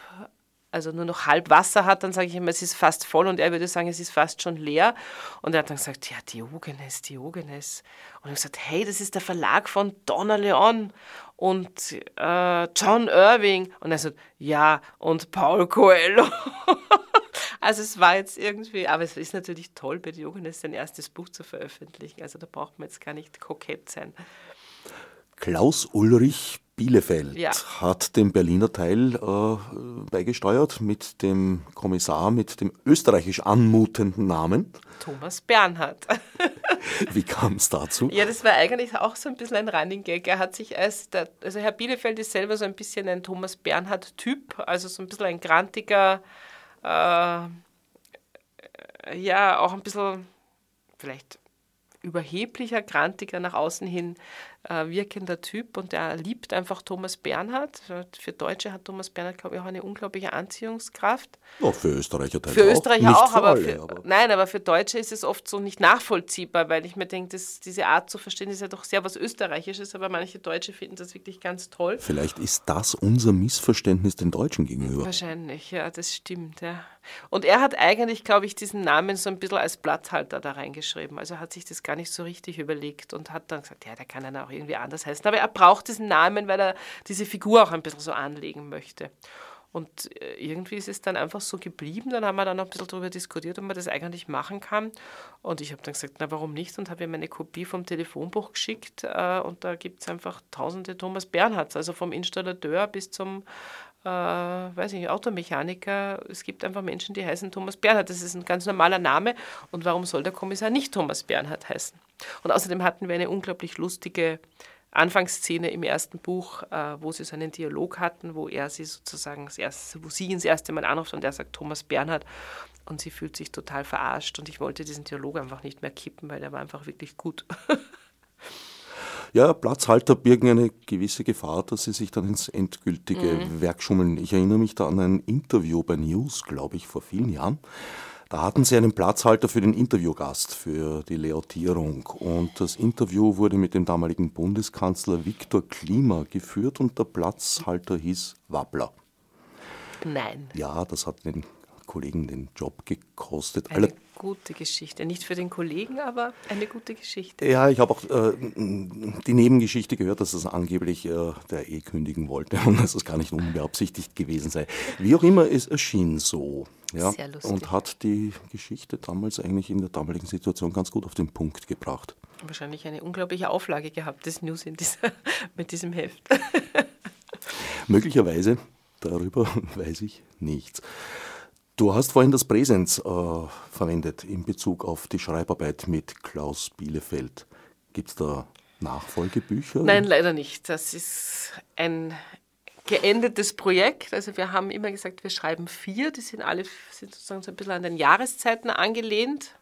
also nur noch halb Wasser hat, dann sage ich immer, es ist fast voll und er würde sagen, es ist fast schon leer. Und er hat dann gesagt, ja, Diogenes, Diogenes. Und ich gesagt, hey, das ist der Verlag von Donna Leon und äh, John Irving. Und er sagt, ja, und Paul Coelho. also es war jetzt irgendwie, aber es ist natürlich toll, bei Diogenes sein erstes Buch zu veröffentlichen. Also da braucht man jetzt gar nicht kokett sein. Klaus Ulrich Bielefeld ja. hat den Berliner Teil äh, beigesteuert mit dem Kommissar mit dem österreichisch anmutenden Namen. Thomas Bernhard. Wie kam es dazu? Ja, das war eigentlich auch so ein bisschen ein Running Gag. Er hat sich als, der, also Herr Bielefeld ist selber so ein bisschen ein Thomas Bernhard-Typ, also so ein bisschen ein grantiger, äh, ja, auch ein bisschen vielleicht überheblicher, grantiger, nach außen hin äh, wirkender Typ und der liebt einfach Thomas Bernhard. Für Deutsche hat Thomas Bernhard, glaube ich, auch eine unglaubliche Anziehungskraft. Ja, für Österreicher Für Österreicher auch, auch aber, alle, für, aber, nein, aber für Deutsche ist es oft so nicht nachvollziehbar, weil ich mir denke, diese Art zu verstehen ist ja doch sehr was Österreichisches, aber manche Deutsche finden das wirklich ganz toll. Vielleicht ist das unser Missverständnis den Deutschen gegenüber. Wahrscheinlich, ja, das stimmt, ja. Und er hat eigentlich, glaube ich, diesen Namen so ein bisschen als Platzhalter da reingeschrieben. Also er hat sich das gar nicht so richtig überlegt und hat dann gesagt, ja, der kann dann auch irgendwie anders heißen. Aber er braucht diesen Namen, weil er diese Figur auch ein bisschen so anlegen möchte. Und äh, irgendwie ist es dann einfach so geblieben. Dann haben wir dann noch ein bisschen darüber diskutiert, ob man das eigentlich machen kann. Und ich habe dann gesagt, na warum nicht? Und habe ihm eine Kopie vom Telefonbuch geschickt. Äh, und da gibt es einfach tausende Thomas Bernhards, also vom Installateur bis zum äh, weiß ich Automechaniker. Es gibt einfach Menschen, die heißen Thomas Bernhard. Das ist ein ganz normaler Name. Und warum soll der Kommissar nicht Thomas Bernhard heißen? Und außerdem hatten wir eine unglaublich lustige Anfangsszene im ersten Buch, äh, wo sie so einen Dialog hatten, wo er sie sozusagen das erste, wo sie ihn das erste Mal anruft und er sagt Thomas Bernhard und sie fühlt sich total verarscht und ich wollte diesen Dialog einfach nicht mehr kippen, weil der war einfach wirklich gut. ja, Platzhalter birgen eine gewisse Gefahr, dass sie sich dann ins endgültige mhm. Werk schummeln. Ich erinnere mich da an ein Interview bei News, glaube ich, vor vielen Jahren. Da hatten sie einen Platzhalter für den Interviewgast für die Leotierung. Und das Interview wurde mit dem damaligen Bundeskanzler Viktor Klima geführt und der Platzhalter hieß Wappler. Nein. Ja, das hat den Kollegen den Job gekostet. Eine gute Geschichte. Nicht für den Kollegen, aber eine gute Geschichte. Ja, ich habe auch äh, die Nebengeschichte gehört, dass es angeblich äh, der eh kündigen wollte und dass es gar nicht unbeabsichtigt gewesen sei. Wie auch immer, es erschien so. Ja, Sehr lustig. Und hat die Geschichte damals eigentlich in der damaligen Situation ganz gut auf den Punkt gebracht. Wahrscheinlich eine unglaubliche Auflage gehabt, das News in dieser, mit diesem Heft. Möglicherweise, darüber weiß ich nichts. Du hast vorhin das Präsens äh, verwendet in Bezug auf die Schreibarbeit mit Klaus Bielefeld. Gibt es da Nachfolgebücher? Nein, leider nicht. Das ist ein geendetes Projekt. Also wir haben immer gesagt, wir schreiben vier. Die sind alle sind sozusagen so ein bisschen an den Jahreszeiten angelehnt.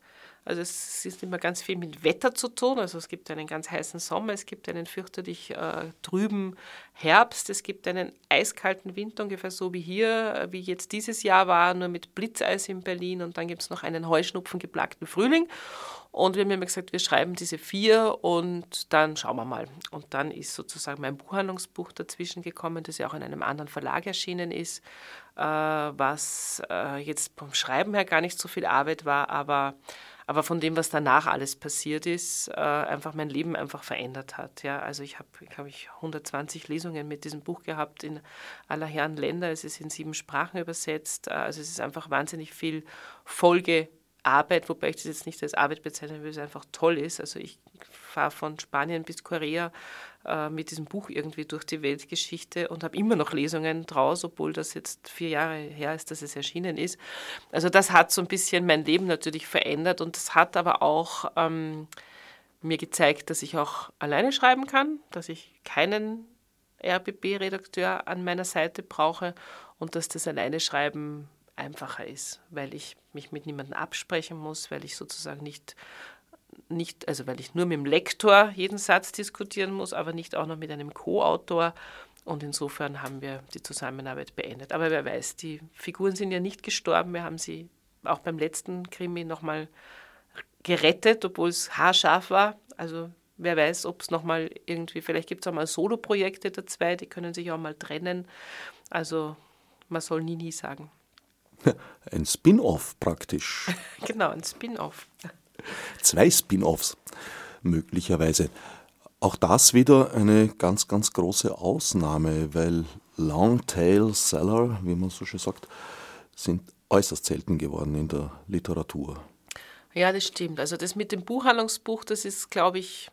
Also es ist immer ganz viel mit Wetter zu tun. Also es gibt einen ganz heißen Sommer, es gibt einen fürchterlich äh, trüben Herbst, es gibt einen eiskalten Winter, ungefähr so wie hier, äh, wie jetzt dieses Jahr war, nur mit Blitzeis in Berlin. Und dann gibt es noch einen heuschnupfengeplagten Frühling. Und wir haben immer gesagt, wir schreiben diese vier und dann schauen wir mal. Und dann ist sozusagen mein Buchhandlungsbuch dazwischen gekommen, das ja auch in einem anderen Verlag erschienen ist, äh, was äh, jetzt vom Schreiben her gar nicht so viel Arbeit war, aber aber von dem, was danach alles passiert ist, äh, einfach mein Leben einfach verändert hat. Ja, also ich habe, glaube ich, 120 Lesungen mit diesem Buch gehabt in aller Herren Länder. Es ist in sieben Sprachen übersetzt. Äh, also es ist einfach wahnsinnig viel Folgearbeit, wobei ich das jetzt nicht als Arbeit bezeichne, weil es einfach toll ist. Also ich fahre von Spanien bis Korea äh, mit diesem Buch irgendwie durch die Weltgeschichte und habe immer noch Lesungen draus, obwohl das jetzt vier Jahre her ist, dass es erschienen ist. Also das hat so ein bisschen mein Leben natürlich verändert und das hat aber auch ähm, mir gezeigt, dass ich auch alleine schreiben kann, dass ich keinen RBB-Redakteur an meiner Seite brauche und dass das alleine schreiben einfacher ist, weil ich mich mit niemandem absprechen muss, weil ich sozusagen nicht nicht, also weil ich nur mit dem Lektor jeden Satz diskutieren muss, aber nicht auch noch mit einem Co-Autor. Und insofern haben wir die Zusammenarbeit beendet. Aber wer weiß, die Figuren sind ja nicht gestorben. Wir haben sie auch beim letzten Krimi nochmal gerettet, obwohl es haarscharf war. Also wer weiß, ob es nochmal irgendwie, vielleicht gibt es auch mal Solo-Projekte der zwei, die können sich auch mal trennen. Also man soll nie, nie sagen. Ein Spin-off praktisch. genau, ein Spin-off. Zwei Spin-offs möglicherweise. Auch das wieder eine ganz, ganz große Ausnahme, weil Longtail Seller, wie man so schön sagt, sind äußerst selten geworden in der Literatur. Ja, das stimmt. Also das mit dem Buchhandlungsbuch, das ist, glaube ich,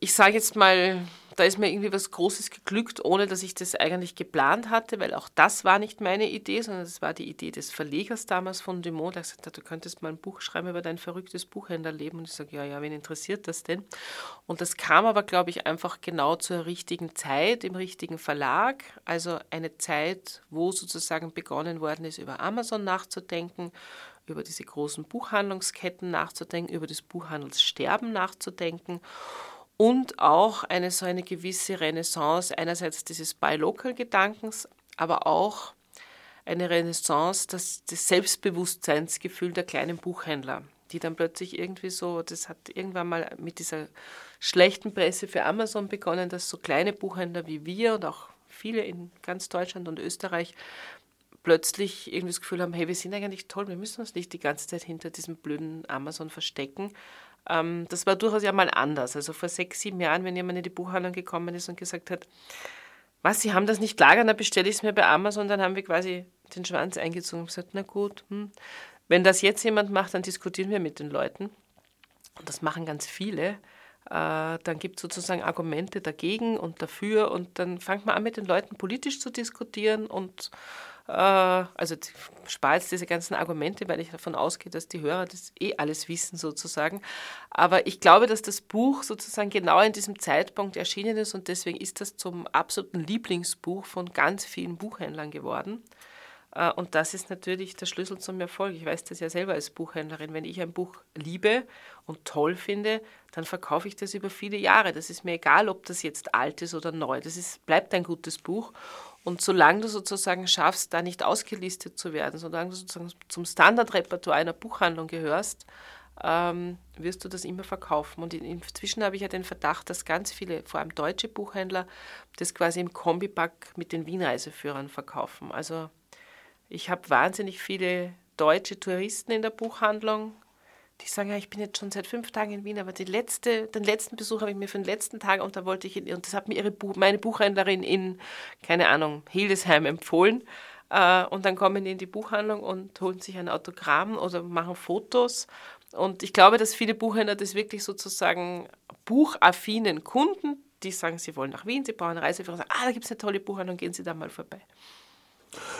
ich sage jetzt mal, da ist mir irgendwie was Großes geglückt, ohne dass ich das eigentlich geplant hatte, weil auch das war nicht meine Idee, sondern das war die Idee des Verlegers damals von Dumont, der gesagt hat, du könntest mal ein Buch schreiben über dein verrücktes Buchhändlerleben. Und ich sage, ja, ja, wen interessiert das denn? Und das kam aber, glaube ich, einfach genau zur richtigen Zeit, im richtigen Verlag. Also eine Zeit, wo sozusagen begonnen worden ist, über Amazon nachzudenken, über diese großen Buchhandlungsketten nachzudenken, über das Buchhandelssterben nachzudenken und auch eine so eine gewisse Renaissance einerseits dieses Buy-Local-Gedankens, aber auch eine Renaissance des, des Selbstbewusstseinsgefühl der kleinen Buchhändler, die dann plötzlich irgendwie so, das hat irgendwann mal mit dieser schlechten Presse für Amazon begonnen, dass so kleine Buchhändler wie wir und auch viele in ganz Deutschland und Österreich plötzlich irgendwie das Gefühl haben, hey, wir sind eigentlich toll, wir müssen uns nicht die ganze Zeit hinter diesem blöden Amazon verstecken, ähm, das war durchaus ja mal anders. Also vor sechs, sieben Jahren, wenn jemand in die Buchhandlung gekommen ist und gesagt hat, was, Sie haben das nicht lagern, dann bestelle ich es mir bei Amazon, dann haben wir quasi den Schwanz eingezogen und gesagt, na gut, hm. wenn das jetzt jemand macht, dann diskutieren wir mit den Leuten. Und das machen ganz viele. Äh, dann gibt es sozusagen Argumente dagegen und dafür und dann fängt man an, mit den Leuten politisch zu diskutieren und Äh, also spare jetzt diese ganzen Argumente, weil ich davon ausgehe, dass die Hörer das eh alles wissen sozusagen. Aber ich glaube, dass das Buch sozusagen genau in diesem Zeitpunkt erschienen ist und deswegen ist das zum absoluten Lieblingsbuch von ganz vielen Buchhändlern geworden. Äh, und das ist natürlich der Schlüssel zum Erfolg. Ich weiß das ja selber als Buchhändlerin. Wenn ich ein Buch liebe und toll finde, dann verkaufe ich das über viele Jahre. Das ist mir egal, ob das jetzt alt ist oder neu. Das ist, bleibt ein gutes Buch. Und solange du sozusagen schaffst, da nicht ausgelistet zu werden, solange du sozusagen zum Standardrepertoire einer Buchhandlung gehörst, ähm, wirst du das immer verkaufen. Und inzwischen habe ich ja den Verdacht, dass ganz viele, vor allem deutsche Buchhändler, das quasi im Kombipack mit den Wien-Reiseführern verkaufen. Also ich habe wahnsinnig viele deutsche Touristen in der Buchhandlung, die sagen, ja, ich bin jetzt schon seit fünf Tagen in Wien, aber letzte, den letzten Besuch habe ich mir für den letzten Tag und da wollte ich, und das hat mir ihre meine Buchhändlerin in, keine Ahnung, Hildesheim empfohlen. Äh, und dann kommen die in die Buchhandlung und holen sich ein Autogramm oder machen Fotos. Und ich glaube, dass viele Buchhändler das wirklich sozusagen buchaffinen Kunden, die sagen, sie wollen nach Wien, sie brauchen eine Reiseführer, sagen, ah, da gibt es eine tolle Buchhandlung, gehen Sie da mal vorbei.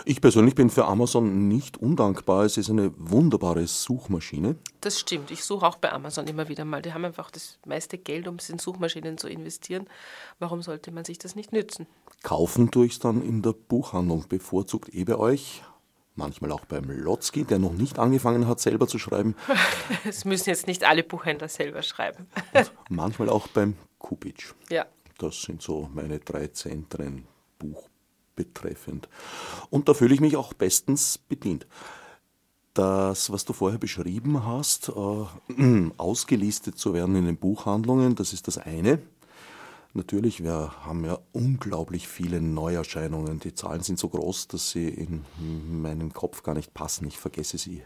Ich persönlich bin für Amazon nicht undankbar. Es ist eine wunderbare Suchmaschine. Das stimmt. Ich suche auch bei Amazon immer wieder mal. Die haben einfach das meiste Geld, um es in Suchmaschinen zu investieren. Warum sollte man sich das nicht nützen? Kaufen tue ich es dann in der Buchhandlung, bevorzugt eh bei euch. Manchmal auch beim Lotzki, der noch nicht angefangen hat, selber zu schreiben. Es müssen jetzt nicht alle Buchhändler selber schreiben. Und manchmal auch beim Kupic. Ja. Das sind so meine drei Zentren Buch betreffend. Und da fühle ich mich auch bestens bedient. Das, was du vorher beschrieben hast, äh, ausgelistet zu werden in den Buchhandlungen, das ist das eine. Natürlich, wir haben ja unglaublich viele Neuerscheinungen. Die Zahlen sind so groß, dass sie in meinen Kopf gar nicht passen. Ich vergesse sie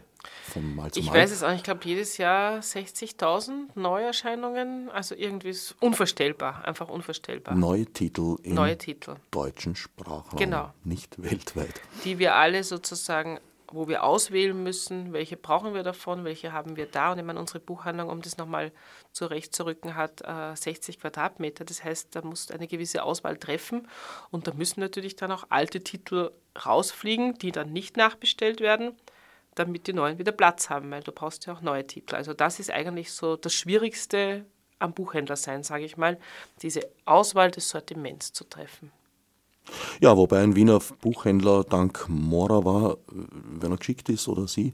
von Mal zu ich Mal. Ich weiß es auch, ich glaube jedes Jahr 60.000 Neuerscheinungen. Also irgendwie ist unvorstellbar, einfach unvorstellbar. Neue Titel im Neue Titel. deutschen Sprachraum, genau. nicht weltweit. Die wir alle sozusagen wo wir auswählen müssen, welche brauchen wir davon, welche haben wir da. Und ich meine, unsere Buchhandlung, um das nochmal zurechtzurücken, hat äh, 60 Quadratmeter. Das heißt, da muss eine gewisse Auswahl treffen. Und da müssen natürlich dann auch alte Titel rausfliegen, die dann nicht nachbestellt werden, damit die neuen wieder Platz haben, weil du brauchst ja auch neue Titel. Also das ist eigentlich so das Schwierigste am Buchhändler sein, sage ich mal, diese Auswahl des Sortiments zu treffen. Ja, wobei ein Wiener Buchhändler dank Mora war, wenn er geschickt ist oder sie,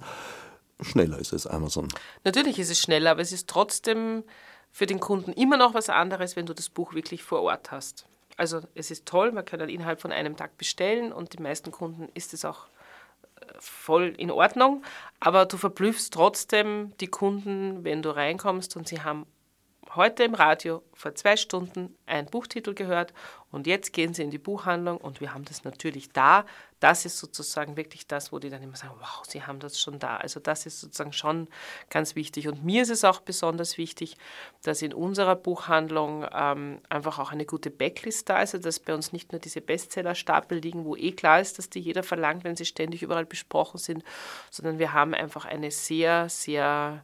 schneller ist als Amazon. Natürlich ist es schneller, aber es ist trotzdem für den Kunden immer noch was anderes, wenn du das Buch wirklich vor Ort hast. Also es ist toll, man kann dann innerhalb von einem Tag bestellen und die meisten Kunden ist es auch voll in Ordnung, aber du verblüffst trotzdem die Kunden, wenn du reinkommst und sie haben heute im Radio vor zwei Stunden einen Buchtitel gehört und jetzt gehen sie in die Buchhandlung und wir haben das natürlich da. Das ist sozusagen wirklich das, wo die dann immer sagen, wow, sie haben das schon da. Also das ist sozusagen schon ganz wichtig. Und mir ist es auch besonders wichtig, dass in unserer Buchhandlung ähm, einfach auch eine gute Backlist da ist, also dass bei uns nicht nur diese Bestsellerstapel liegen, wo eh klar ist, dass die jeder verlangt, wenn sie ständig überall besprochen sind, sondern wir haben einfach eine sehr, sehr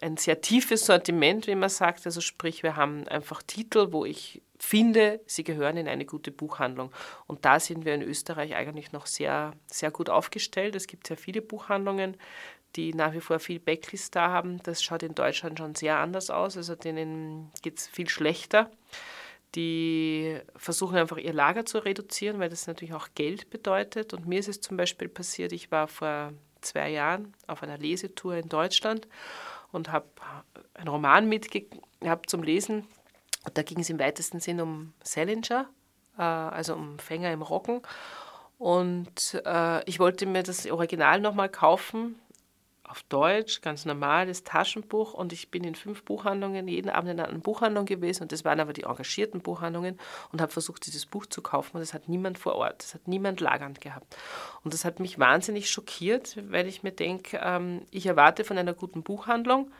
ein sehr tiefes Sortiment, wie man sagt. Also sprich, wir haben einfach Titel, wo ich finde, sie gehören in eine gute Buchhandlung. Und da sind wir in Österreich eigentlich noch sehr, sehr gut aufgestellt. Es gibt sehr viele Buchhandlungen, die nach wie vor viel Backlist da haben. Das schaut in Deutschland schon sehr anders aus. Also denen geht es viel schlechter. Die versuchen einfach ihr Lager zu reduzieren, weil das natürlich auch Geld bedeutet. Und mir ist es zum Beispiel passiert, ich war vor zwei Jahren auf einer Lesetour in Deutschland und habe einen Roman mitgehabt zum Lesen. Da ging es im weitesten Sinn um Salinger, äh, also um Fänger im Rocken. Und äh, ich wollte mir das Original nochmal kaufen, auf Deutsch, ganz normales Taschenbuch und ich bin in fünf Buchhandlungen, jeden Abend in einer Buchhandlung gewesen und das waren aber die engagierten Buchhandlungen und habe versucht, dieses Buch zu kaufen und es hat niemand vor Ort, es hat niemand lagernd gehabt. Und das hat mich wahnsinnig schockiert, weil ich mir denke, ähm, ich erwarte von einer guten Buchhandlung,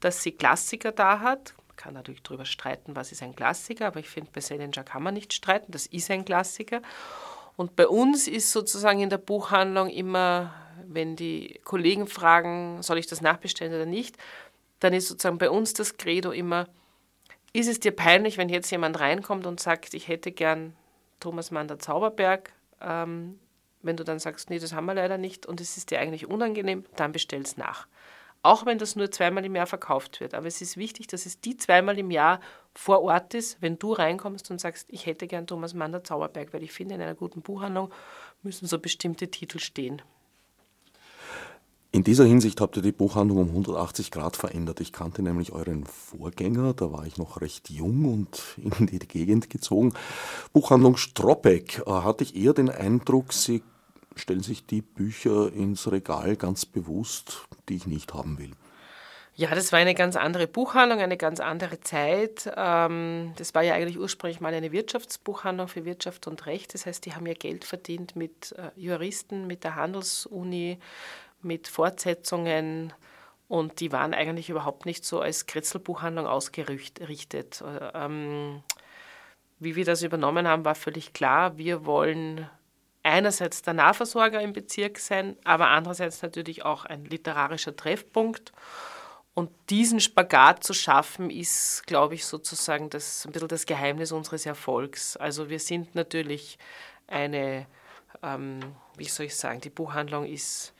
dass sie Klassiker da hat. Kann natürlich darüber streiten, was ist ein Klassiker, aber ich finde, bei Salinger kann man nicht streiten, das ist ein Klassiker. Und bei uns ist sozusagen in der Buchhandlung immer wenn die Kollegen fragen, soll ich das nachbestellen oder nicht, dann ist sozusagen bei uns das Credo immer, ist es dir peinlich, wenn jetzt jemand reinkommt und sagt, ich hätte gern Thomas Mann der Zauberberg, ähm, Wenn du dann sagst, nee, das haben wir leider nicht und es ist dir eigentlich unangenehm, dann bestell's nach. Auch wenn das nur zweimal im Jahr verkauft wird. Aber es ist wichtig, dass es die zweimal im Jahr vor Ort ist, wenn du reinkommst und sagst, ich hätte gern Thomas Mann der Zauberberg, weil ich finde, in einer guten Buchhandlung müssen so bestimmte Titel stehen. In dieser Hinsicht habt ihr die Buchhandlung um 180 Grad verändert. Ich kannte nämlich euren Vorgänger, da war ich noch recht jung und in die Gegend gezogen. Buchhandlung Stroppeck äh, hatte ich eher den Eindruck, Sie stellen sich die Bücher ins Regal ganz bewusst, die ich nicht haben will. Ja, das war eine ganz andere Buchhandlung, eine ganz andere Zeit. Ähm, das war ja eigentlich ursprünglich mal eine Wirtschaftsbuchhandlung für Wirtschaft und Recht. Das heißt, die haben ja Geld verdient mit äh, Juristen, mit der Handelsuni, mit Fortsetzungen und die waren eigentlich überhaupt nicht so als Kretzelbuchhandlung ausgerichtet. Ähm, wie wir das übernommen haben, war völlig klar, wir wollen einerseits der Nahversorger im Bezirk sein, aber andererseits natürlich auch ein literarischer Treffpunkt. Und diesen Spagat zu schaffen, ist, glaube ich, sozusagen das, ein bisschen das Geheimnis unseres Erfolgs. Also wir sind natürlich eine, ähm, wie soll ich sagen, die Buchhandlung ist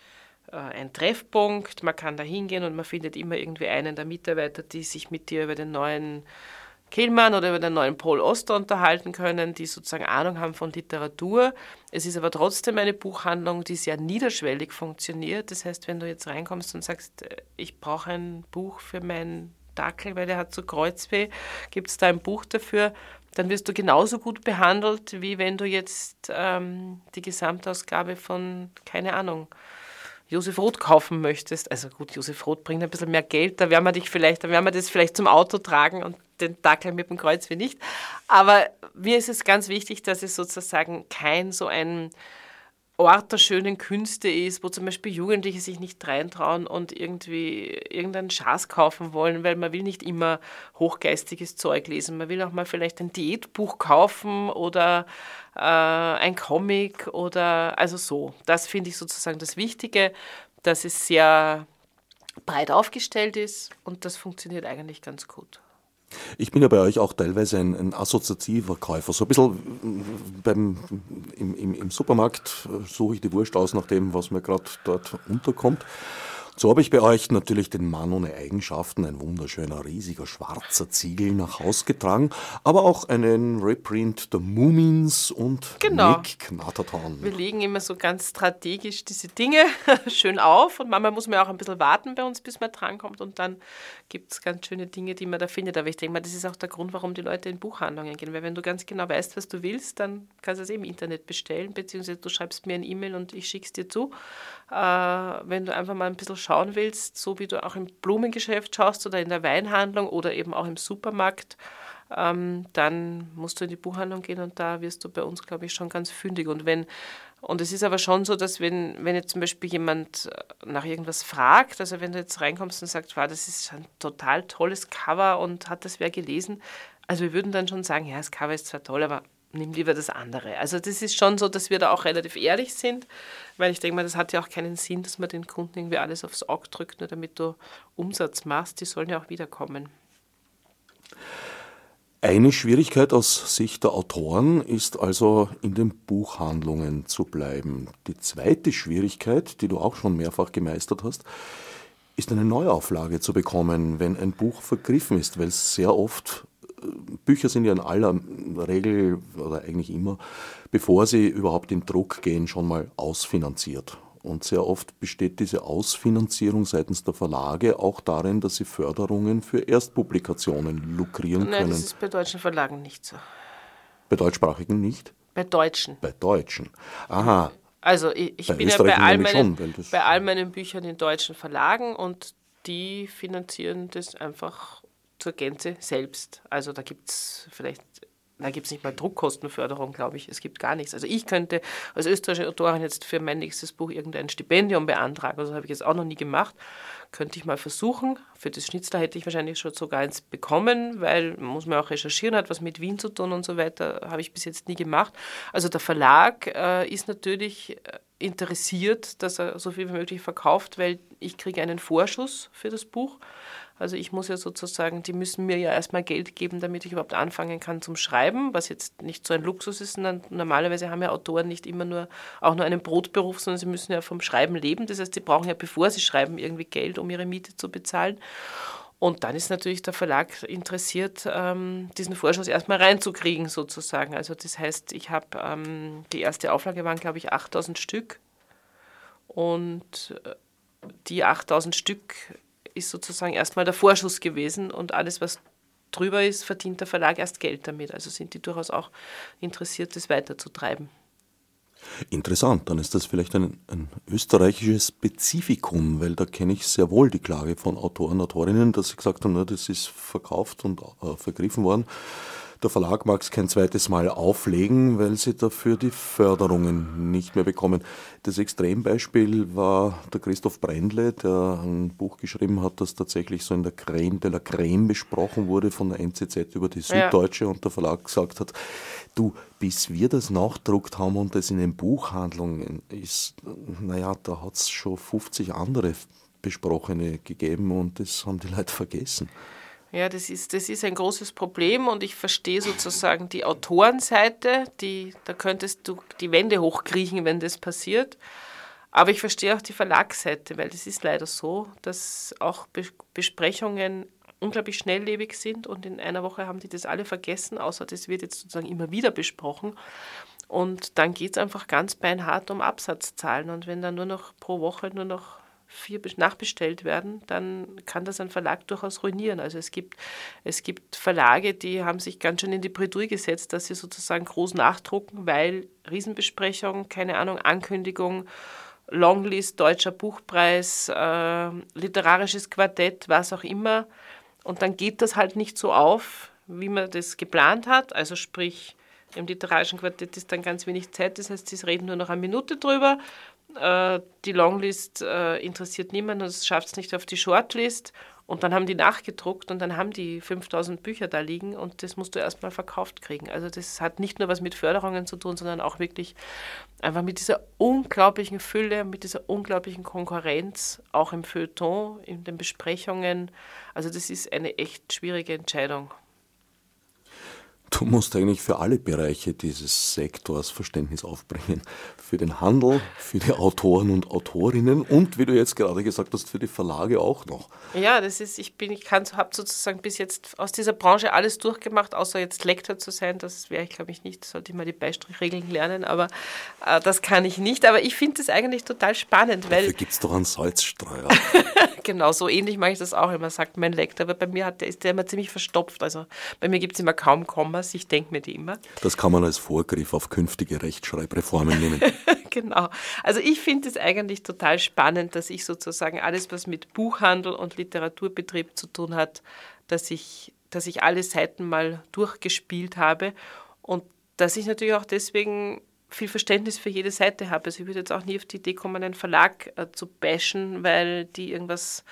äh, ein Treffpunkt, man kann da hingehen und man findet immer irgendwie einen der Mitarbeiter, die sich mit dir über den neuen Kehlmann oder über den neuen Paul Oster unterhalten können, die sozusagen Ahnung haben von Literatur. Es ist aber trotzdem eine Buchhandlung, die sehr niederschwellig funktioniert. Das heißt, wenn du jetzt reinkommst und sagst, äh, ich brauche ein Buch für meinen Dackel, weil der hat so Kreuzweh, gibt es da ein Buch dafür, dann wirst du genauso gut behandelt, wie wenn du jetzt ähm, die Gesamtausgabe von, keine Ahnung, Josef Roth kaufen möchtest, also gut, Josef Roth bringt ein bisschen mehr Geld, da werden wir dich vielleicht, da werden wir das vielleicht zum Auto tragen und den Dackel mit dem Kreuz wie nicht. Aber mir ist es ganz wichtig, dass es sozusagen kein so ein Ort der schönen Künste ist, wo zum Beispiel Jugendliche sich nicht reintrauen und irgendwie irgendeinen Schaß kaufen wollen, weil man will nicht immer hochgeistiges Zeug lesen. Man will auch mal vielleicht ein Diätbuch kaufen oder äh, ein Comic oder also so. Das finde ich sozusagen das Wichtige, dass es sehr breit aufgestellt ist und das funktioniert eigentlich ganz gut. Ich bin ja bei euch auch teilweise ein, ein assoziativer Käufer. So ein bisschen beim, im, im, im Supermarkt suche ich die Wurst aus nach dem, was mir gerade dort unterkommt. So habe ich bei euch natürlich den Mann ohne Eigenschaften, ein wunderschöner, riesiger, schwarzer Ziegel nach Haus getragen, aber auch einen Reprint der Moomins und genau. Nick Knatterton. Wir legen immer so ganz strategisch diese Dinge schön auf und manchmal muss man auch ein bisschen warten bei uns, bis man drankommt und dann gibt es ganz schöne Dinge, die man da findet. Aber ich denke mal, das ist auch der Grund, warum die Leute in Buchhandlungen gehen, weil wenn du ganz genau weißt, was du willst, dann kannst du es eben im Internet bestellen, beziehungsweise du schreibst mir ein E-Mail und ich schicke es dir zu. Äh, wenn du einfach mal ein bisschen schauen willst, so wie du auch im Blumengeschäft schaust oder in der Weinhandlung oder eben auch im Supermarkt, ähm, dann musst du in die Buchhandlung gehen und da wirst du bei uns, glaube ich, schon ganz fündig. Und wenn und es ist aber schon so, dass wenn, wenn jetzt zum Beispiel jemand äh, nach irgendwas fragt, also wenn du jetzt reinkommst und sagst, wow, das ist ein total tolles Cover und hat das wer gelesen, also wir würden dann schon sagen, ja, das Cover ist zwar toll, aber nimm lieber das andere. Also das ist schon so, dass wir da auch relativ ehrlich sind, weil ich denke mal, das hat ja auch keinen Sinn, dass man den Kunden irgendwie alles aufs Auge drückt, nur damit du Umsatz machst. Die sollen ja auch wiederkommen. Eine Schwierigkeit aus Sicht der Autoren ist also, in den Buchhandlungen zu bleiben. Die zweite Schwierigkeit, die du auch schon mehrfach gemeistert hast, ist eine Neuauflage zu bekommen, wenn ein Buch vergriffen ist, weil sehr oft Bücher sind ja in aller Regel oder eigentlich immer, bevor sie überhaupt in Druck gehen, schon mal ausfinanziert. Und sehr oft besteht diese Ausfinanzierung seitens der Verlage auch darin, dass sie Förderungen für Erstpublikationen lukrieren Nein, können. Nein, das ist bei deutschen Verlagen nicht so. Bei deutschsprachigen nicht? Bei deutschen. Bei deutschen. Aha. Also ich, ich bin ja bei all, meinen, schon, bei all meinen Büchern in deutschen Verlagen und die finanzieren das einfach zur Gänze selbst. Also da gibt es vielleicht, da gibt es nicht mal Druckkostenförderung, glaube ich. Es gibt gar nichts. Also ich könnte als österreichische Autorin jetzt für mein nächstes Buch irgendein Stipendium beantragen. Also habe ich jetzt auch noch nie gemacht. Könnte ich mal versuchen. Für das Schnitzler hätte ich wahrscheinlich schon sogar eins bekommen, weil muss man auch recherchieren, hat was mit Wien zu tun und so weiter. Habe ich bis jetzt nie gemacht. Also der Verlag äh, ist natürlich äh, interessiert, dass er so viel wie möglich verkauft, weil ich kriege einen Vorschuss für das Buch. Also ich muss ja sozusagen, die müssen mir ja erstmal Geld geben, damit ich überhaupt anfangen kann zum Schreiben, was jetzt nicht so ein Luxus ist. Normalerweise haben ja Autoren nicht immer nur auch nur einen Brotberuf, sondern sie müssen ja vom Schreiben leben. Das heißt, sie brauchen ja, bevor sie schreiben, irgendwie Geld, um ihre Miete zu bezahlen. Und dann ist natürlich der Verlag interessiert, ähm, diesen Vorschuss erstmal reinzukriegen, sozusagen. Also das heißt, ich habe, ähm, die erste Auflage waren, glaube ich, 8000 Stück. Und äh, die 8000 Stück ist sozusagen erstmal der Vorschuss gewesen und alles, was drüber ist, verdient der Verlag erst Geld damit. Also sind die durchaus auch interessiert, das weiterzutreiben. Interessant, dann ist das vielleicht ein, ein österreichisches Spezifikum, weil da kenne ich sehr wohl die Klage von Autoren, Autorinnen, dass sie gesagt haben, na, das ist verkauft und äh, vergriffen worden. Der Verlag mag es kein zweites Mal auflegen, weil sie dafür die Förderungen nicht mehr bekommen. Das Extrembeispiel war der Christoph Brendle, der ein Buch geschrieben hat, das tatsächlich so in der Creme de la Creme besprochen wurde von der NZZ über die Süddeutsche ja. und der Verlag gesagt hat, du, bis wir das nachdruckt haben und das in den Buchhandlungen ist, naja, da hat es schon 50 andere besprochene gegeben und das haben die Leute vergessen. Ja, das ist, das ist ein großes Problem und ich verstehe sozusagen die Autorenseite, die, da könntest du die Wände hochkriechen, wenn das passiert. Aber ich verstehe auch die Verlagsseite, weil es ist leider so, dass auch Besprechungen unglaublich schnelllebig sind und in einer Woche haben die das alle vergessen, außer das wird jetzt sozusagen immer wieder besprochen. Und dann geht es einfach ganz beinhart um Absatzzahlen. Und wenn dann nur noch pro Woche nur noch vier nachbestellt werden, dann kann das ein Verlag durchaus ruinieren. Also es gibt, es gibt Verlage, die haben sich ganz schön in die Bredouille gesetzt, dass sie sozusagen groß nachdrucken, weil Riesenbesprechung, keine Ahnung, Ankündigung, Longlist, deutscher Buchpreis, äh, literarisches Quartett, was auch immer. Und dann geht das halt nicht so auf, wie man das geplant hat. Also sprich, im literarischen Quartett ist dann ganz wenig Zeit, das heißt, sie reden nur noch eine Minute drüber äh, die Longlist äh, interessiert niemanden und es schafft es nicht auf die Shortlist. Und dann haben die nachgedruckt und dann haben die 5000 Bücher da liegen und das musst du erstmal verkauft kriegen. Also das hat nicht nur was mit Förderungen zu tun, sondern auch wirklich einfach mit dieser unglaublichen Fülle, mit dieser unglaublichen Konkurrenz, auch im Feuilleton, in den Besprechungen. Also das ist eine echt schwierige Entscheidung. Du musst eigentlich für alle Bereiche dieses Sektors Verständnis aufbringen. Für den Handel, für die Autoren und Autorinnen und, wie du jetzt gerade gesagt hast, für die Verlage auch noch. Ja, das ist, ich bin, ich habe sozusagen bis jetzt aus dieser Branche alles durchgemacht, außer jetzt Lektor zu sein. Das wäre ich, glaube ich, nicht. Sollte ich mal die Beistrichregeln lernen, aber äh, das kann ich nicht. Aber ich finde das eigentlich total spannend, weil. Dafür gibt es doch einen Salzstreuer. genau, so ähnlich mache ich das auch immer, sagt mein Lektor. Aber bei mir hat der, ist der immer ziemlich verstopft. Also bei mir gibt es immer kaum Komma Kommas, ich denke mir die immer. Das kann man als Vorgriff auf künftige Rechtschreibreformen nehmen. genau. Also ich finde es eigentlich total spannend, dass ich sozusagen alles, was mit Buchhandel und Literaturbetrieb zu tun hat, dass ich, dass ich alle Seiten mal durchgespielt habe und dass ich natürlich auch deswegen viel Verständnis für jede Seite habe. Also ich würde jetzt auch nie auf die Idee kommen, einen Verlag äh, zu bashen, weil die irgendwas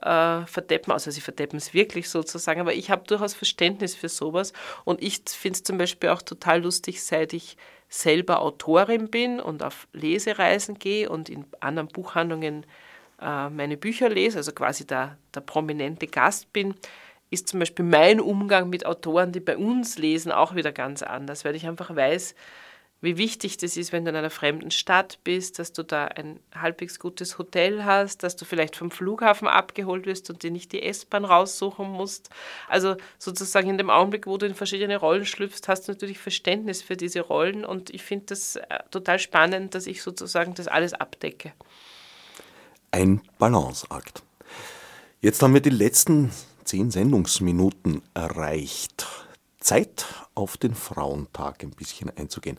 äh, verdeppen, also sie verdeppen es wirklich sozusagen, aber ich habe durchaus Verständnis für sowas und ich finde es zum Beispiel auch total lustig, seit ich selber Autorin bin und auf Lesereisen gehe und in anderen Buchhandlungen äh, meine Bücher lese, also quasi der, der prominente Gast bin, ist zum Beispiel mein Umgang mit Autoren, die bei uns lesen, auch wieder ganz anders, weil ich einfach weiß, wie wichtig das ist, wenn du in einer fremden Stadt bist, dass du da ein halbwegs gutes Hotel hast, dass du vielleicht vom Flughafen abgeholt wirst und dir nicht die S-Bahn raussuchen musst. Also sozusagen in dem Augenblick, wo du in verschiedene Rollen schlüpfst, hast du natürlich Verständnis für diese Rollen und ich finde das äh, total spannend, dass ich sozusagen das alles abdecke. Ein Balanceakt. Jetzt haben wir die letzten zehn Sendungsminuten erreicht. Zeit, auf den Frauentag ein bisschen einzugehen.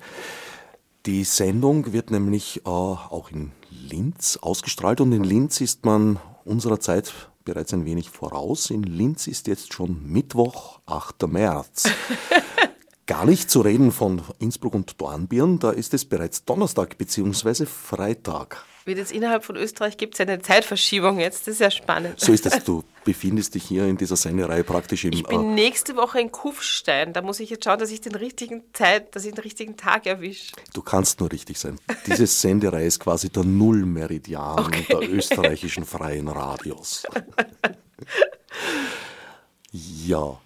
Die Sendung wird nämlich äh, auch in Linz ausgestrahlt und in Linz ist man unserer Zeit bereits ein wenig voraus. In Linz ist jetzt schon Mittwoch, 8. März. Gar nicht zu reden von Innsbruck und Dornbirn, da ist es bereits Donnerstag bzw. Freitag wird jetzt innerhalb von Österreich gibt es eine Zeitverschiebung jetzt. Das ist ja spannend. So ist es. Du befindest dich hier in dieser Sendereihe praktisch im. Ich bin äh, nächste Woche in Kufstein. Da muss ich jetzt schauen, dass ich den richtigen Zeit, dass ich den richtigen Tag erwische. Du kannst nur richtig sein. Diese Sendereihe ist quasi der Nullmeridian okay. der österreichischen freien Radios. Ja,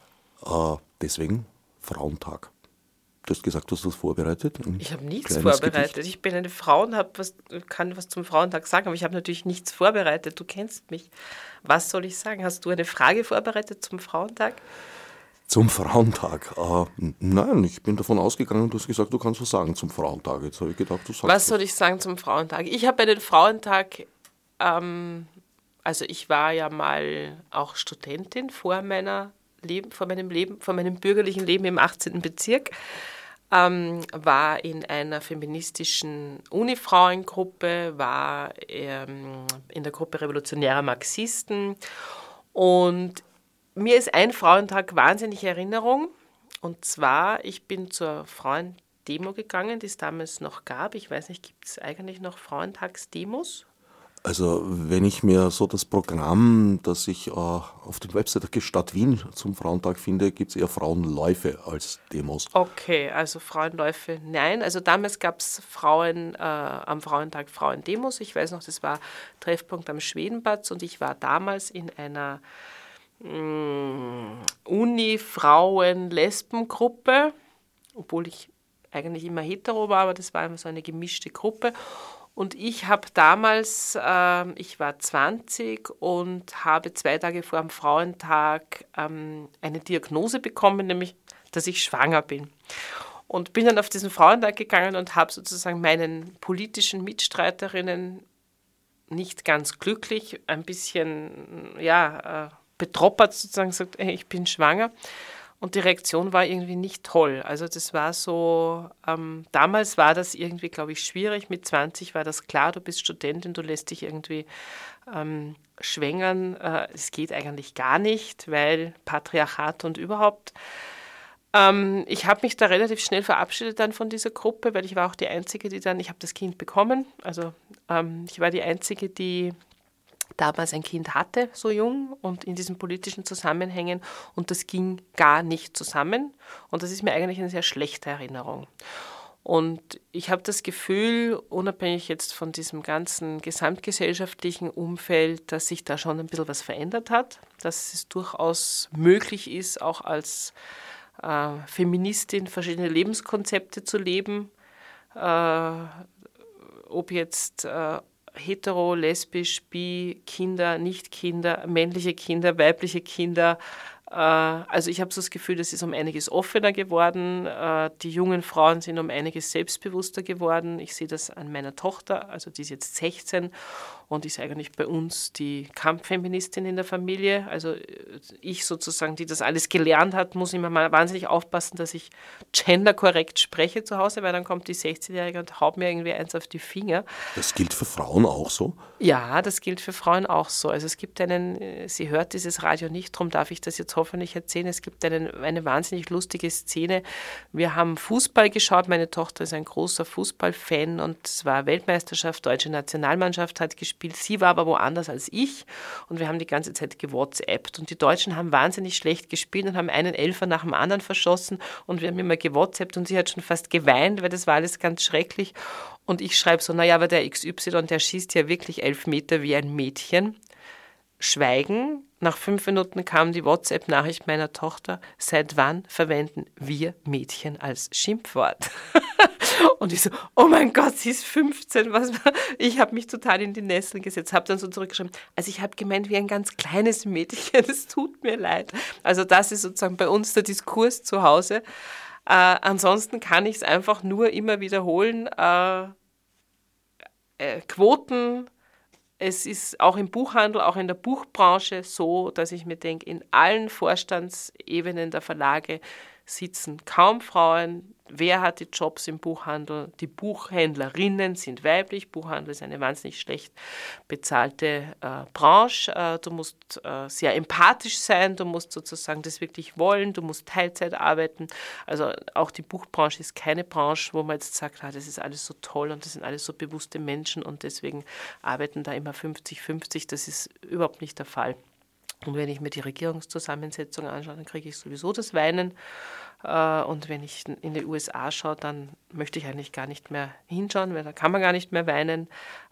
äh, deswegen Frauentag. Du hast gesagt, du hast das vorbereitet. Ich habe nichts vorbereitet. Gedicht. Ich bin eine Frau und was, kann was zum Frauentag sagen, aber ich habe natürlich nichts vorbereitet. Du kennst mich. Was soll ich sagen? Hast du eine Frage vorbereitet zum Frauentag? Zum Frauentag? Äh, nein, ich bin davon ausgegangen, du hast gesagt, du kannst was sagen zum Frauentag. Jetzt habe ich gedacht, du sagst Was soll ich sagen zum Frauentag? Ich habe einen Frauentag, ähm, also ich war ja mal auch Studentin vor meiner Leben, vor meinem Leben, vor meinem bürgerlichen Leben im 18. Bezirk ähm, war in einer feministischen Unifrauengruppe, war ähm, in der Gruppe Revolutionärer Marxisten und mir ist ein Frauentag wahnsinnig Erinnerung und zwar, ich bin zur Frauendemo gegangen, die es damals noch gab. Ich weiß nicht, gibt es eigentlich noch Frauentagsdemos? Also wenn ich mir so das Programm, das ich äh, auf der Website der Stadt Wien zum Frauentag finde, gibt es eher Frauenläufe als Demos. Okay, also Frauenläufe, nein. Also damals gab es Frauen äh, am Frauentag Frauendemos. Ich weiß noch, das war Treffpunkt am Schwedenplatz und ich war damals in einer mm, Uni-Frauen-Lesben-Gruppe, obwohl ich eigentlich immer hetero war, aber das war immer so eine gemischte Gruppe. Und ich habe damals, äh, ich war 20 und habe zwei Tage vor dem Frauentag ähm, eine Diagnose bekommen, nämlich, dass ich schwanger bin. Und bin dann auf diesen Frauentag gegangen und habe sozusagen meinen politischen Mitstreiterinnen nicht ganz glücklich, ein bisschen ja, äh, betroppert sozusagen gesagt, ich bin schwanger. Und die Reaktion war irgendwie nicht toll. Also das war so, ähm, damals war das irgendwie, glaube ich, schwierig. Mit 20 war das klar, du bist Studentin, du lässt dich irgendwie ähm, schwängern. Äh, es geht eigentlich gar nicht, weil Patriarchat und überhaupt. Ähm, ich habe mich da relativ schnell verabschiedet dann von dieser Gruppe, weil ich war auch die Einzige, die dann, ich habe das Kind bekommen. Also ähm, ich war die Einzige, die damals ein Kind hatte, so jung, und in diesen politischen Zusammenhängen. Und das ging gar nicht zusammen. Und das ist mir eigentlich eine sehr schlechte Erinnerung. Und ich habe das Gefühl, unabhängig jetzt von diesem ganzen gesamtgesellschaftlichen Umfeld, dass sich da schon ein bisschen was verändert hat, dass es durchaus möglich ist, auch als äh, Feministin verschiedene Lebenskonzepte zu leben. Äh, ob jetzt äh, hetero, lesbisch, bi, Kinder, nicht Kinder, männliche Kinder, weibliche Kinder, äh, also ich habe so das Gefühl, das ist um einiges offener geworden. Äh, die jungen Frauen sind um einiges selbstbewusster geworden. Ich sehe das an meiner Tochter, also die ist jetzt 16 und ist eigentlich bei uns die Kampffeministin in der Familie. Also äh, ich sozusagen, die das alles gelernt hat, muss immer mal wahnsinnig aufpassen, dass ich genderkorrekt spreche zu Hause, weil dann kommt die 16-Jährige und haut mir irgendwie eins auf die Finger. Das gilt für Frauen auch so? Ja, das gilt für Frauen auch so. Also es gibt einen, sie hört dieses Radio nicht, darum darf ich das jetzt hoffentlich erzählen. Es gibt einen, eine wahnsinnig lustige Szene. Wir haben Fußball geschaut. Meine Tochter ist ein großer Fußballfan und es war Weltmeisterschaft, deutsche Nationalmannschaft hat gespielt. Sie war aber woanders als ich und wir haben die ganze Zeit gewhatsappt. Und die Deutschen haben wahnsinnig schlecht gespielt und haben einen Elfer nach dem anderen verschossen und wir haben immer gewhatsappt und sie hat schon fast geweint, weil das war alles ganz schrecklich. Und ich schreibe so, naja, aber der XY, der schießt ja wirklich elf Meter wie ein Mädchen. Schweigen. Nach fünf Minuten kam die WhatsApp-Nachricht meiner Tochter, seit wann verwenden wir Mädchen als Schimpfwort? Und ich so, oh mein Gott, sie ist 15. Was? Ich habe mich total in die Nesseln gesetzt, habe dann so zurückgeschrieben, also ich habe gemeint wie ein ganz kleines Mädchen, es tut mir leid. Also das ist sozusagen bei uns der Diskurs zu Hause. Äh, ansonsten kann ich es einfach nur immer wiederholen. Äh, äh, Quoten es ist auch im Buchhandel, auch in der Buchbranche so, dass ich mir denke, in allen Vorstandsebenen der Verlage sitzen kaum Frauen. Wer hat die Jobs im Buchhandel? Die Buchhändlerinnen sind weiblich. Buchhandel ist eine wahnsinnig schlecht bezahlte äh, Branche. Äh, du musst äh, sehr empathisch sein, du musst sozusagen das wirklich wollen, du musst Teilzeit arbeiten. Also auch die Buchbranche ist keine Branche, wo man jetzt sagt, ah, das ist alles so toll und das sind alles so bewusste Menschen und deswegen arbeiten da immer 50-50. Das ist überhaupt nicht der Fall. Und wenn ich mir die Regierungszusammensetzung anschaue, dann kriege ich sowieso das Weinen. Äh, und wenn ich in die USA schaue, dann möchte ich eigentlich gar nicht mehr hinschauen, weil da kann man gar nicht mehr weinen.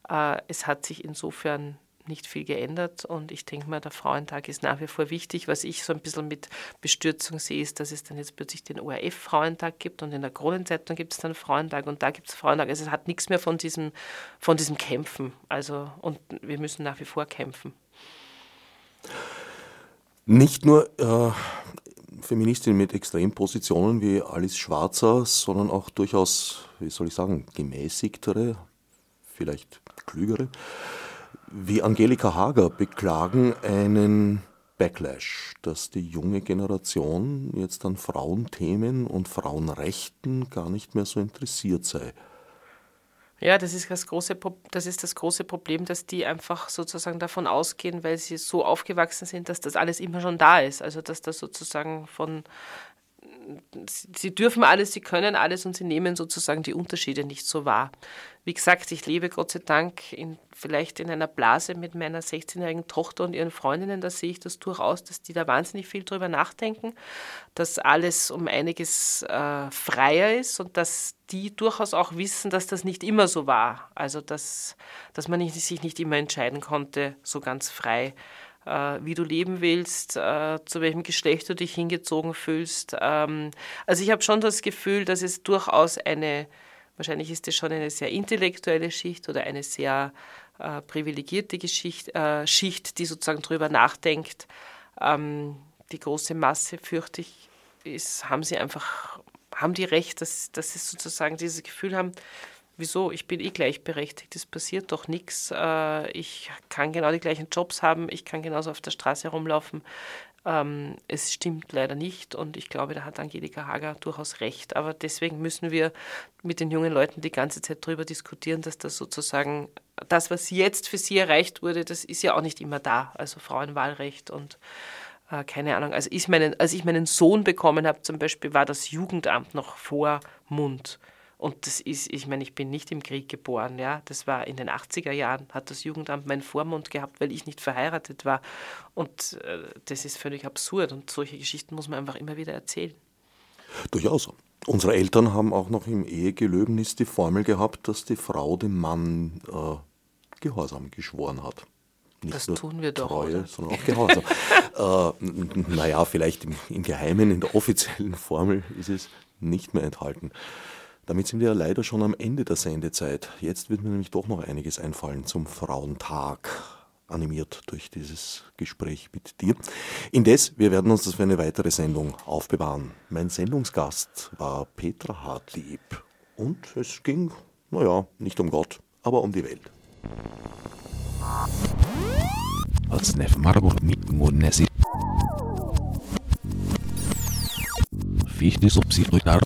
Äh, es hat sich insofern nicht viel geändert. Und ich denke mal, der Frauentag ist nach wie vor wichtig. Was ich so ein bisschen mit Bestürzung sehe, ist, dass es dann jetzt plötzlich den ORF-Frauentag gibt und in der Kronenzeitung gibt es dann Frauentag und da gibt es Frauentag. Also es hat nichts mehr von diesem, von diesem Kämpfen. Also, und wir müssen nach wie vor kämpfen. Nicht nur äh, Feministinnen mit Extrempositionen wie Alice Schwarzer, sondern auch durchaus, wie soll ich sagen, gemäßigtere, vielleicht klügere, wie Angelika Hager beklagen einen Backlash, dass die junge Generation jetzt an Frauenthemen und Frauenrechten gar nicht mehr so interessiert sei. Ja, das ist das große, das ist das große Problem, dass die einfach sozusagen davon ausgehen, weil sie so aufgewachsen sind, dass das alles immer schon da ist. Also dass das sozusagen von sie dürfen alles, sie können alles und sie nehmen sozusagen die Unterschiede nicht so wahr. Wie gesagt, ich lebe Gott sei Dank in, vielleicht in einer Blase mit meiner 16-jährigen Tochter und ihren Freundinnen. Da sehe ich das durchaus, dass die da wahnsinnig viel drüber nachdenken, dass alles um einiges äh, freier ist und dass die durchaus auch wissen, dass das nicht immer so war. Also dass, dass man sich nicht immer entscheiden konnte, so ganz frei wie du leben willst, äh, zu welchem Geschlecht du dich hingezogen fühlst. Ähm, also ich habe schon das Gefühl, dass es durchaus eine, wahrscheinlich ist es schon eine sehr intellektuelle Schicht oder eine sehr äh, privilegierte Geschicht, äh, Schicht, die sozusagen darüber nachdenkt. Ähm, die große Masse, fürchte ich, ist, haben sie einfach, haben die recht, dass, dass sie sozusagen dieses Gefühl haben, wieso, ich bin eh gleichberechtigt, es passiert doch nichts, äh, ich kann genau die gleichen Jobs haben, ich kann genauso auf der Straße rumlaufen. Ähm, es stimmt leider nicht und ich glaube, da hat Angelika Hager durchaus recht. Aber deswegen müssen wir mit den jungen Leuten die ganze Zeit darüber diskutieren, dass das sozusagen, das, was jetzt für sie erreicht wurde, das ist ja auch nicht immer da. Also Frauenwahlrecht und äh, keine Ahnung. Also ich meinen, als ich meinen Sohn bekommen habe, zum Beispiel, war das Jugendamt noch vor Mund. Und das ist, ich meine, ich bin nicht im Krieg geboren, ja. Das war in den 80er Jahren, hat das Jugendamt meinen Vormund gehabt, weil ich nicht verheiratet war. Und äh, das ist völlig absurd. Und solche Geschichten muss man einfach immer wieder erzählen. Durchaus. Unsere Eltern haben auch noch im Ehegelöbnis die Formel gehabt, dass die Frau dem Mann äh, Gehorsam geschworen hat. Nicht das tun wir doch. Treue, oder? sondern auch Gehorsam. äh, naja, vielleicht im, im Geheimen, in der offiziellen Formel ist es nicht mehr enthalten. Damit sind wir leider schon am Ende der Sendezeit. Jetzt wird mir nämlich doch noch einiges einfallen zum Frauentag, animiert durch dieses Gespräch mit dir. Indes, wir werden uns das für eine weitere Sendung aufbewahren. Mein Sendungsgast war Petra Hartlieb. Und es ging, naja, nicht um Gott, aber um die Welt. Als Nef Marburg mit Monesi. Fichtes Obsidrutar.